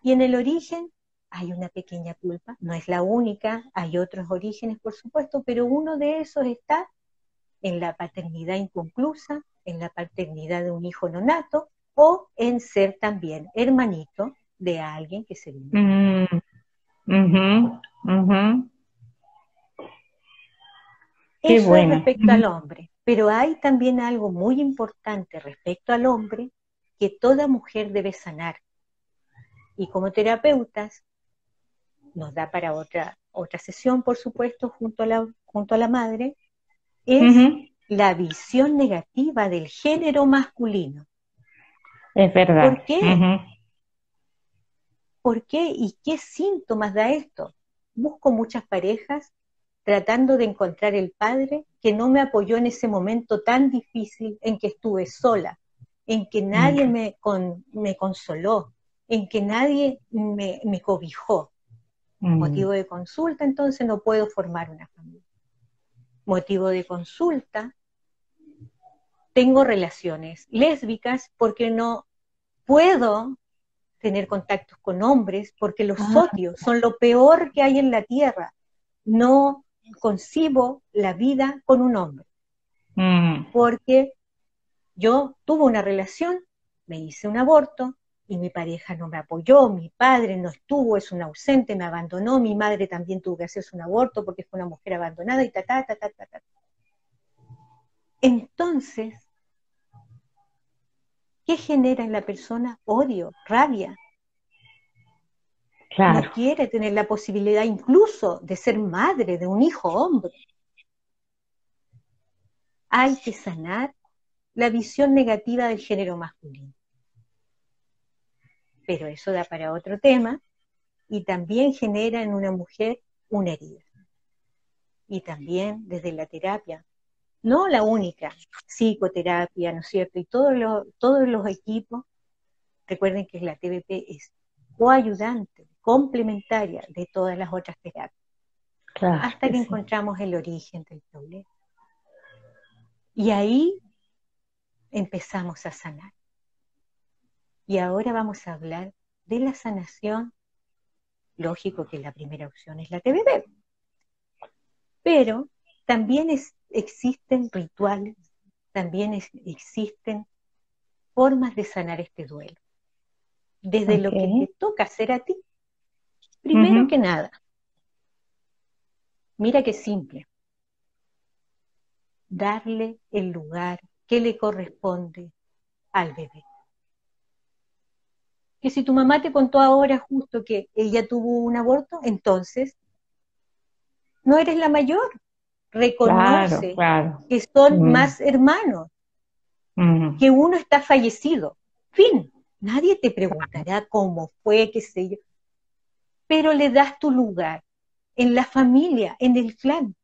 Y en el origen hay una pequeña culpa, no es la única, hay otros orígenes, por supuesto, pero uno de esos está en la paternidad inconclusa, en la paternidad de un hijo nonato, o en ser también hermanito de alguien que se vino. Mm, eso es respecto al hombre. Pero hay también algo muy importante respecto al hombre que toda mujer debe sanar. Y como terapeutas, nos da para otra, otra sesión, por supuesto, junto a la, junto a la madre, es la visión negativa del género masculino. Es verdad. ¿Por qué? ¿Por qué y qué síntomas da esto? Busco muchas parejas tratando de encontrar el padre que no me apoyó en ese momento tan difícil en que estuve sola, en que nadie me, me consoló, en que nadie me, cobijó. Motivo de consulta, entonces no puedo formar una familia. Motivo de consulta, tengo relaciones lésbicas porque no puedo tener contactos con hombres porque los ah. son lo peor que hay en la tierra. No concibo la vida con un hombre. Mm. Porque yo tuve una relación, me hice un aborto y mi pareja no me apoyó, mi padre no estuvo, es un ausente, me abandonó, mi madre también tuvo que hacerse un aborto porque fue una mujer abandonada y ta, ta, ta, ta, ta, ta. Entonces, ¿qué genera en la persona? Odio, rabia, no quiere tener la posibilidad incluso de ser madre de un hijo hombre. Hay que sanar la visión negativa del género masculino. Pero eso da para otro tema y también genera en una mujer una herida. Y también desde la terapia, no la única, psicoterapia, ¿no es cierto? Y todos los, todos los equipos, recuerden que la TBP es coayudante complementaria de todas las otras terapias. hasta que, encontramos el origen del problema. Y ahí empezamos a sanar. Y ahora vamos a hablar de la sanación lógico que la primera opción es la TBB. Pero también existen rituales, también existen formas de sanar este duelo. Desde lo que te toca hacer a ti. Primero que nada, mira qué simple. Darle el lugar que le corresponde al bebé. Que si tu mamá te contó ahora justo que ella tuvo un aborto, entonces no eres la mayor. Reconoce que son mm. más hermanos, mm. que uno está fallecido. Fin, nadie te preguntará cómo fue, qué sé yo. Pero le das tu lugar en la familia, en el clan.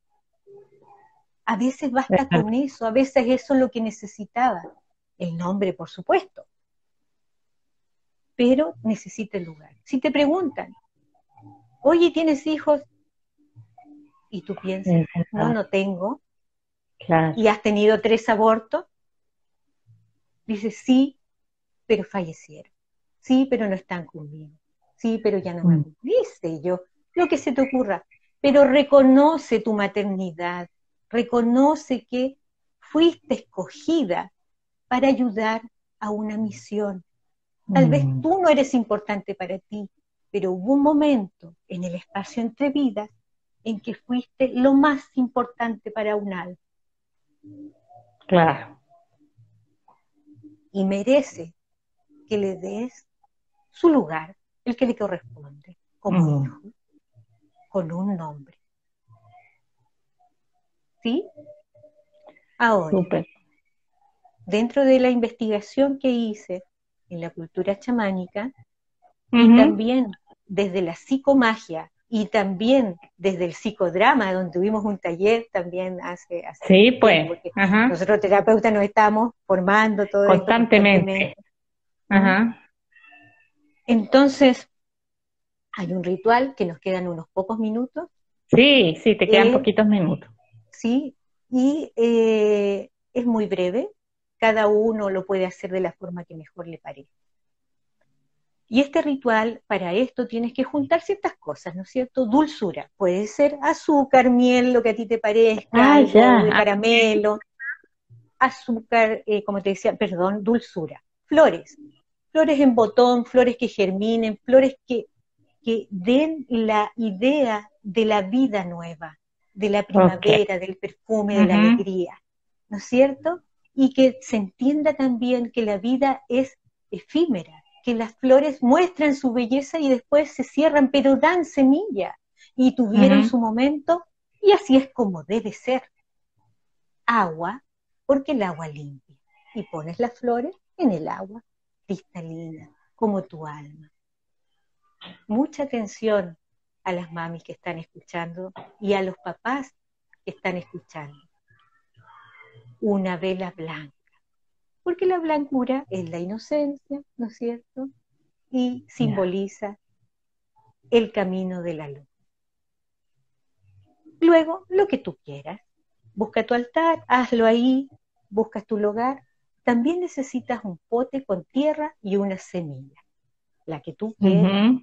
A veces basta con eso, a veces eso es lo que necesitaba. El nombre, por supuesto. Pero necesita el lugar. Si te preguntan, oye, ¿tienes hijos? y tú piensas, no, no tengo, y has tenido tres abortos, dices, sí, pero fallecieron, sí, pero no están conmigo, sí, pero ya no me mm. dice yo, lo que se te ocurra, pero reconoce tu maternidad, reconoce que fuiste escogida para ayudar a una misión. Tal vez mm. tú no eres importante para ti, pero hubo un momento en el espacio entre vidas en que fuiste lo más importante para un alma. Claro. Y merece que le des su lugar, el que le corresponde, como hijo, con un nombre. ¿Sí? Ahora, dentro de la investigación que hice en la cultura chamánica, y también desde la psicomagia y también desde el psicodrama, donde tuvimos un taller también hace, hace sí, pues, nosotros terapeutas nos estamos formando todo constantemente. Ajá. Entonces, hay un ritual que nos quedan unos pocos minutos. Sí, sí, te quedan poquitos minutos. Sí, y eh, es muy breve, cada uno lo puede hacer de la forma que mejor le parezca. Y este ritual, para esto tienes que juntar ciertas cosas, ¿no es cierto? Dulzura, puede ser azúcar, miel, lo que a ti te parezca, ah, caramelo, azúcar, eh, como te decía, perdón, dulzura, flores, flores en botón, flores que germinen, flores que, que den la idea de la vida nueva, de la primavera, del perfume, de la alegría, ¿no es cierto? Y que se entienda también que la vida es efímera, que las flores muestran su belleza y después se cierran, pero dan semilla y tuvieron su momento y así es como debe ser. Agua, porque el agua limpia y pones las flores en el agua cristalina, como tu alma. Mucha atención a las mamis que están escuchando y a los papás que están escuchando. Una vela blanca porque la blancura es la inocencia, ¿no es cierto? Y simboliza el camino de la luz. Luego, lo que tú quieras. Busca tu altar, hazlo ahí, buscas tu lugar. También necesitas un pote con tierra y una semilla, la que tú quieras,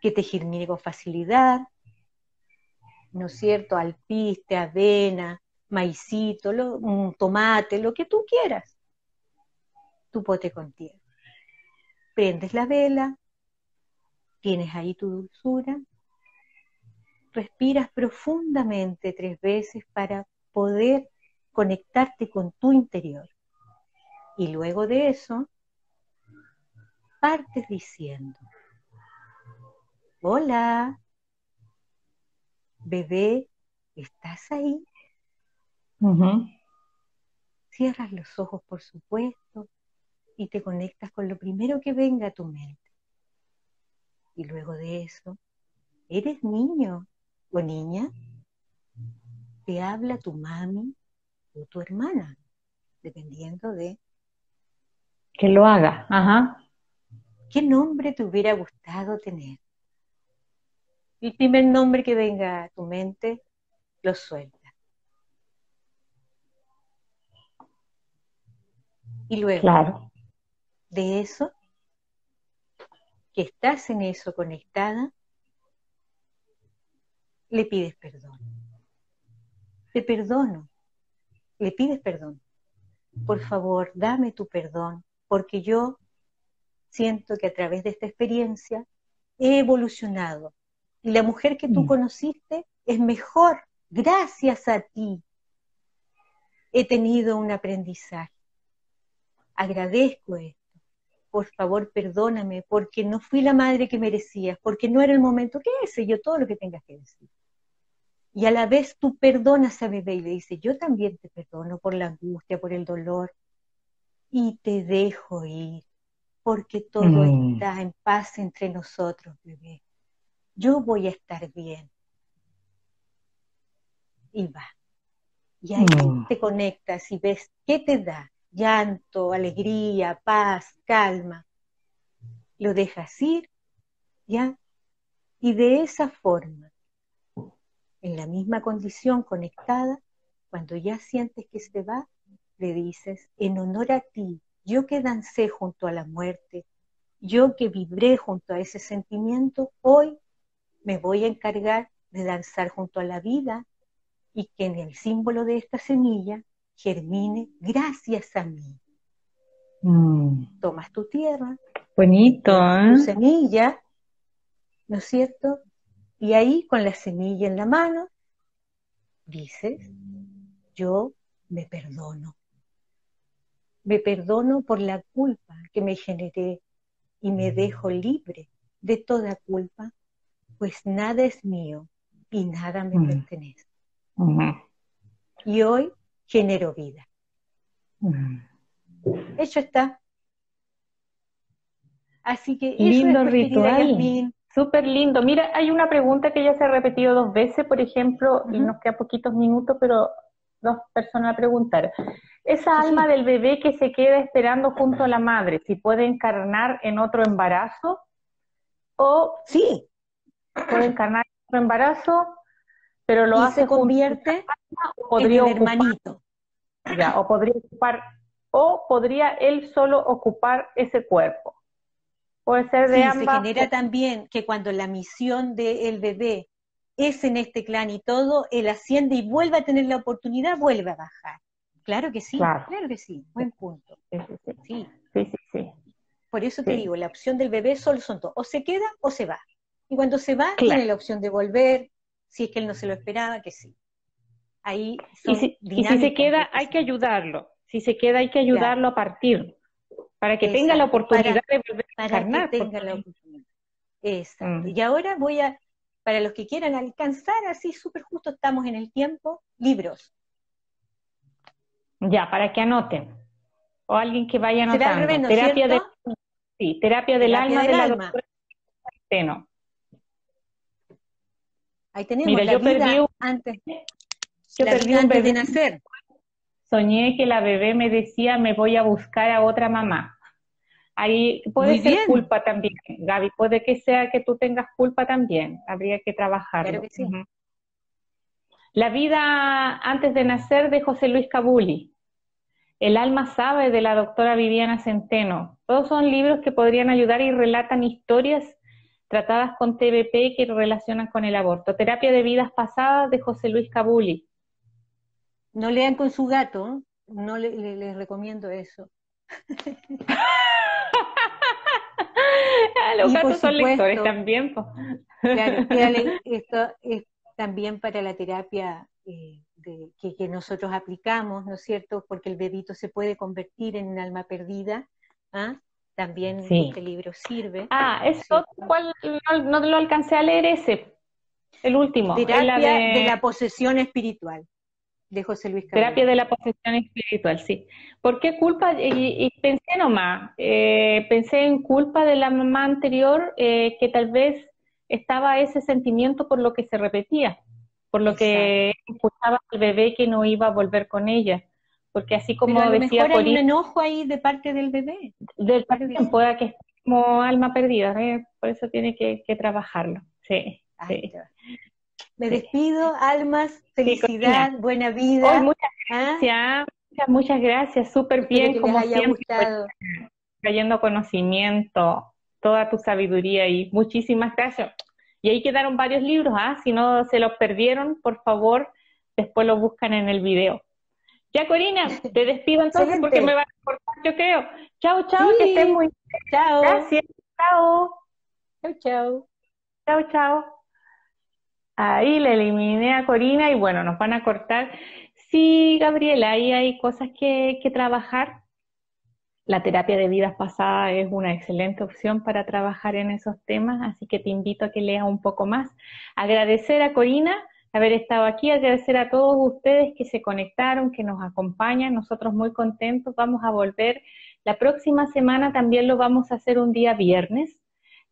que te germine con facilidad, ¿no es cierto? Alpiste, avena, maicito, un tomate, lo que tú quieras. Tu pote con tierra. Prendes la vela, tienes ahí tu dulzura, respiras profundamente tres veces para poder conectarte con tu interior. Y luego de eso, partes diciendo, hola, bebé, ¿estás ahí? Cierras los ojos, por supuesto, y te conectas con lo primero que venga a tu mente. Y luego de eso, eres niño o niña, te habla tu mami o tu hermana, dependiendo de... Que lo haga, ajá. ¿Qué nombre te hubiera gustado tener? El primer nombre que venga a tu mente, lo suelta. Y luego de eso, que estás en eso conectada, le pides perdón. Te perdono, le pides perdón. Por favor, dame tu perdón, porque yo siento que a través de esta experiencia he evolucionado. Y la mujer que tú mm. conociste es mejor gracias a ti. He tenido un aprendizaje. Agradezco esto. Por favor, perdóname, porque no fui la madre que merecías, porque no era el momento. ¿Qué sé yo? Todo lo que tengas que decir. Y a la vez tú perdonas a bebé y le dices, yo también te perdono por la angustia, por el dolor, y te dejo ir, porque todo mm. está en paz entre nosotros, bebé. Yo voy a estar bien. Y va. Y ahí mm. te conectas y ves qué te da. Llanto, alegría, paz, calma. Lo dejas ir, ¿ya? Y de esa forma en la misma condición, conectada, cuando ya sientes que se va, le dices, en honor a ti, yo que dancé junto a la muerte, yo que vibré junto a ese sentimiento, hoy me voy a encargar de danzar junto a la vida y que en el símbolo de esta semilla germine gracias a mí. Mm. Tomas tu tierra, bonito, tu ¿eh? semilla, ¿no es cierto? Y ahí con la semilla en la mano, dices, yo me perdono. Me perdono por la culpa que me generé y me dejo libre de toda culpa, pues nada es mío y nada me pertenece. Y hoy genero vida. Hecho está. Así que lindo es, ritual. Súper lindo. Mira, hay una pregunta que ya se ha repetido dos veces, por ejemplo, y nos queda poquitos minutos, pero dos personas preguntaron. Esa alma del bebé que se queda esperando junto a la madre, si puede encarnar en otro embarazo o sí, puede encarnar en otro embarazo, pero lo hace se convierte o podría en hermanito. Ya, o podría ocupar o podría él solo ocupar ese cuerpo. Puede ser de Se genera también que cuando la misión del bebé es en este clan y todo, él asciende y vuelve a tener la oportunidad, vuelve a bajar. Claro que sí, claro, que sí, buen punto. Sí, sí, sí. Por eso te digo, la opción del bebé solo son dos, o se queda o se va. Y cuando se va, tiene la opción de volver, si es que él no se lo esperaba, que sí. Ahí y, si, se queda, hay que ayudarlo. Si se queda, hay que ayudarlo a partir para que tenga la oportunidad de volver a encarnar. tenga la oportunidad. Mm. Y ahora voy a, para los que quieran alcanzar, así súper justo estamos en el tiempo, libros. Ya, para que anoten. O alguien que vaya anotando. terapia, de, sí, terapia del alma de la doctora Ahí tenemos Mira, yo perdí un, antes, yo perdí un bebé de nacer. Soñé que la bebé me decía, me voy a buscar a otra mamá. Ahí puede ser culpa también, Gaby, puede que sea que tú tengas culpa también, habría que trabajarlo. La vida antes de nacer de José Luis Cabuli. El alma sabe de la doctora Viviana Centeno. Todos son libros que podrían ayudar y relatan historias tratadas con TBP que relacionan con el aborto. Terapia de vidas pasadas de José Luis Cabuli. No lean con su gato, no les le, recomiendo eso. Los gatos son lectores también. Claro, esto es también para la terapia eh, que, nosotros aplicamos, ¿no es cierto? Porque el bebito se puede convertir en un alma perdida. ¿ah? También este libro sirve. Ah, eso, ¿cuál? No, lo alcancé a leer ese, el último. Terapia de la posesión espiritual de José Luis Terapia de la posesión espiritual, sí. ¿Por qué culpa? Y, pensé nomás, eh, pensé en culpa de la mamá anterior, eh, que tal vez estaba ese sentimiento por lo que se repetía, por lo que escuchaba al bebé que no iba a volver con ella. Porque así como Pero a lo decía mejor hay un enojo ahí de parte del bebé. Del parte pueda que es como alma perdida, ¿eh? por eso tiene que, trabajarlo. Sí. sí. Me despido, almas, felicidad, buena vida. muchas ¿Ah? gracias, muchas, gracias, súper bien, como siempre, trayendo conocimiento, toda tu sabiduría y muchísimas gracias. Y ahí quedaron varios libros, ¿ah? Si no se los perdieron, por favor, después los buscan en el video. Ya, Corina, te despido entonces porque me va a cortar, yo creo. Chao, chao, que estés muy bien. Chao. Gracias. Chao. Chao, chao. Chao, chao. Ahí le eliminé a Corina y bueno, nos van a cortar. Sí, Gabriela, ahí hay cosas que, que trabajar. La terapia de vidas pasadas es una excelente opción para trabajar en esos temas, así que te invito a que leas un poco más. Agradecer a Corina haber estado aquí, agradecer a todos ustedes que se conectaron, que nos acompañan, nosotros muy contentos, vamos a volver. La próxima semana también lo vamos a hacer un día viernes,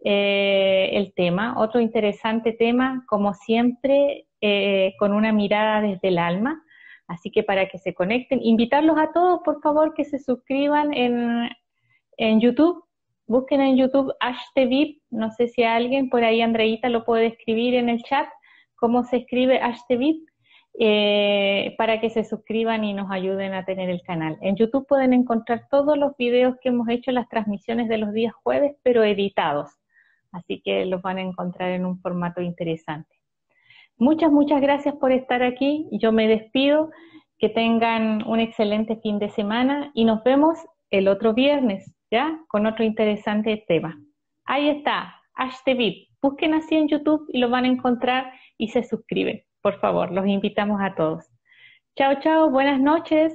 eh, el tema, otro interesante tema, como siempre, eh, con una mirada desde el alma. Así que para que se conecten, invitarlos a todos, por favor, que se suscriban en, en YouTube. Busquen en YouTube HTVIP, no sé si alguien por ahí, Andreita, lo puede escribir en el chat cómo se escribe HTVIP, eh, para que se suscriban y nos ayuden a tener el canal. En YouTube pueden encontrar todos los videos que hemos hecho, las transmisiones de los días jueves, pero editados. Así que los van a encontrar en un formato interesante. Muchas, muchas gracias por estar aquí. Yo me despido. Que tengan un excelente fin de semana y nos vemos el otro viernes, ¿ya? Con otro interesante tema. Ahí está, HTVIP. Busquen así en YouTube y lo van a encontrar y se suscriben. Por favor, los invitamos a todos. Chao, chao, buenas noches.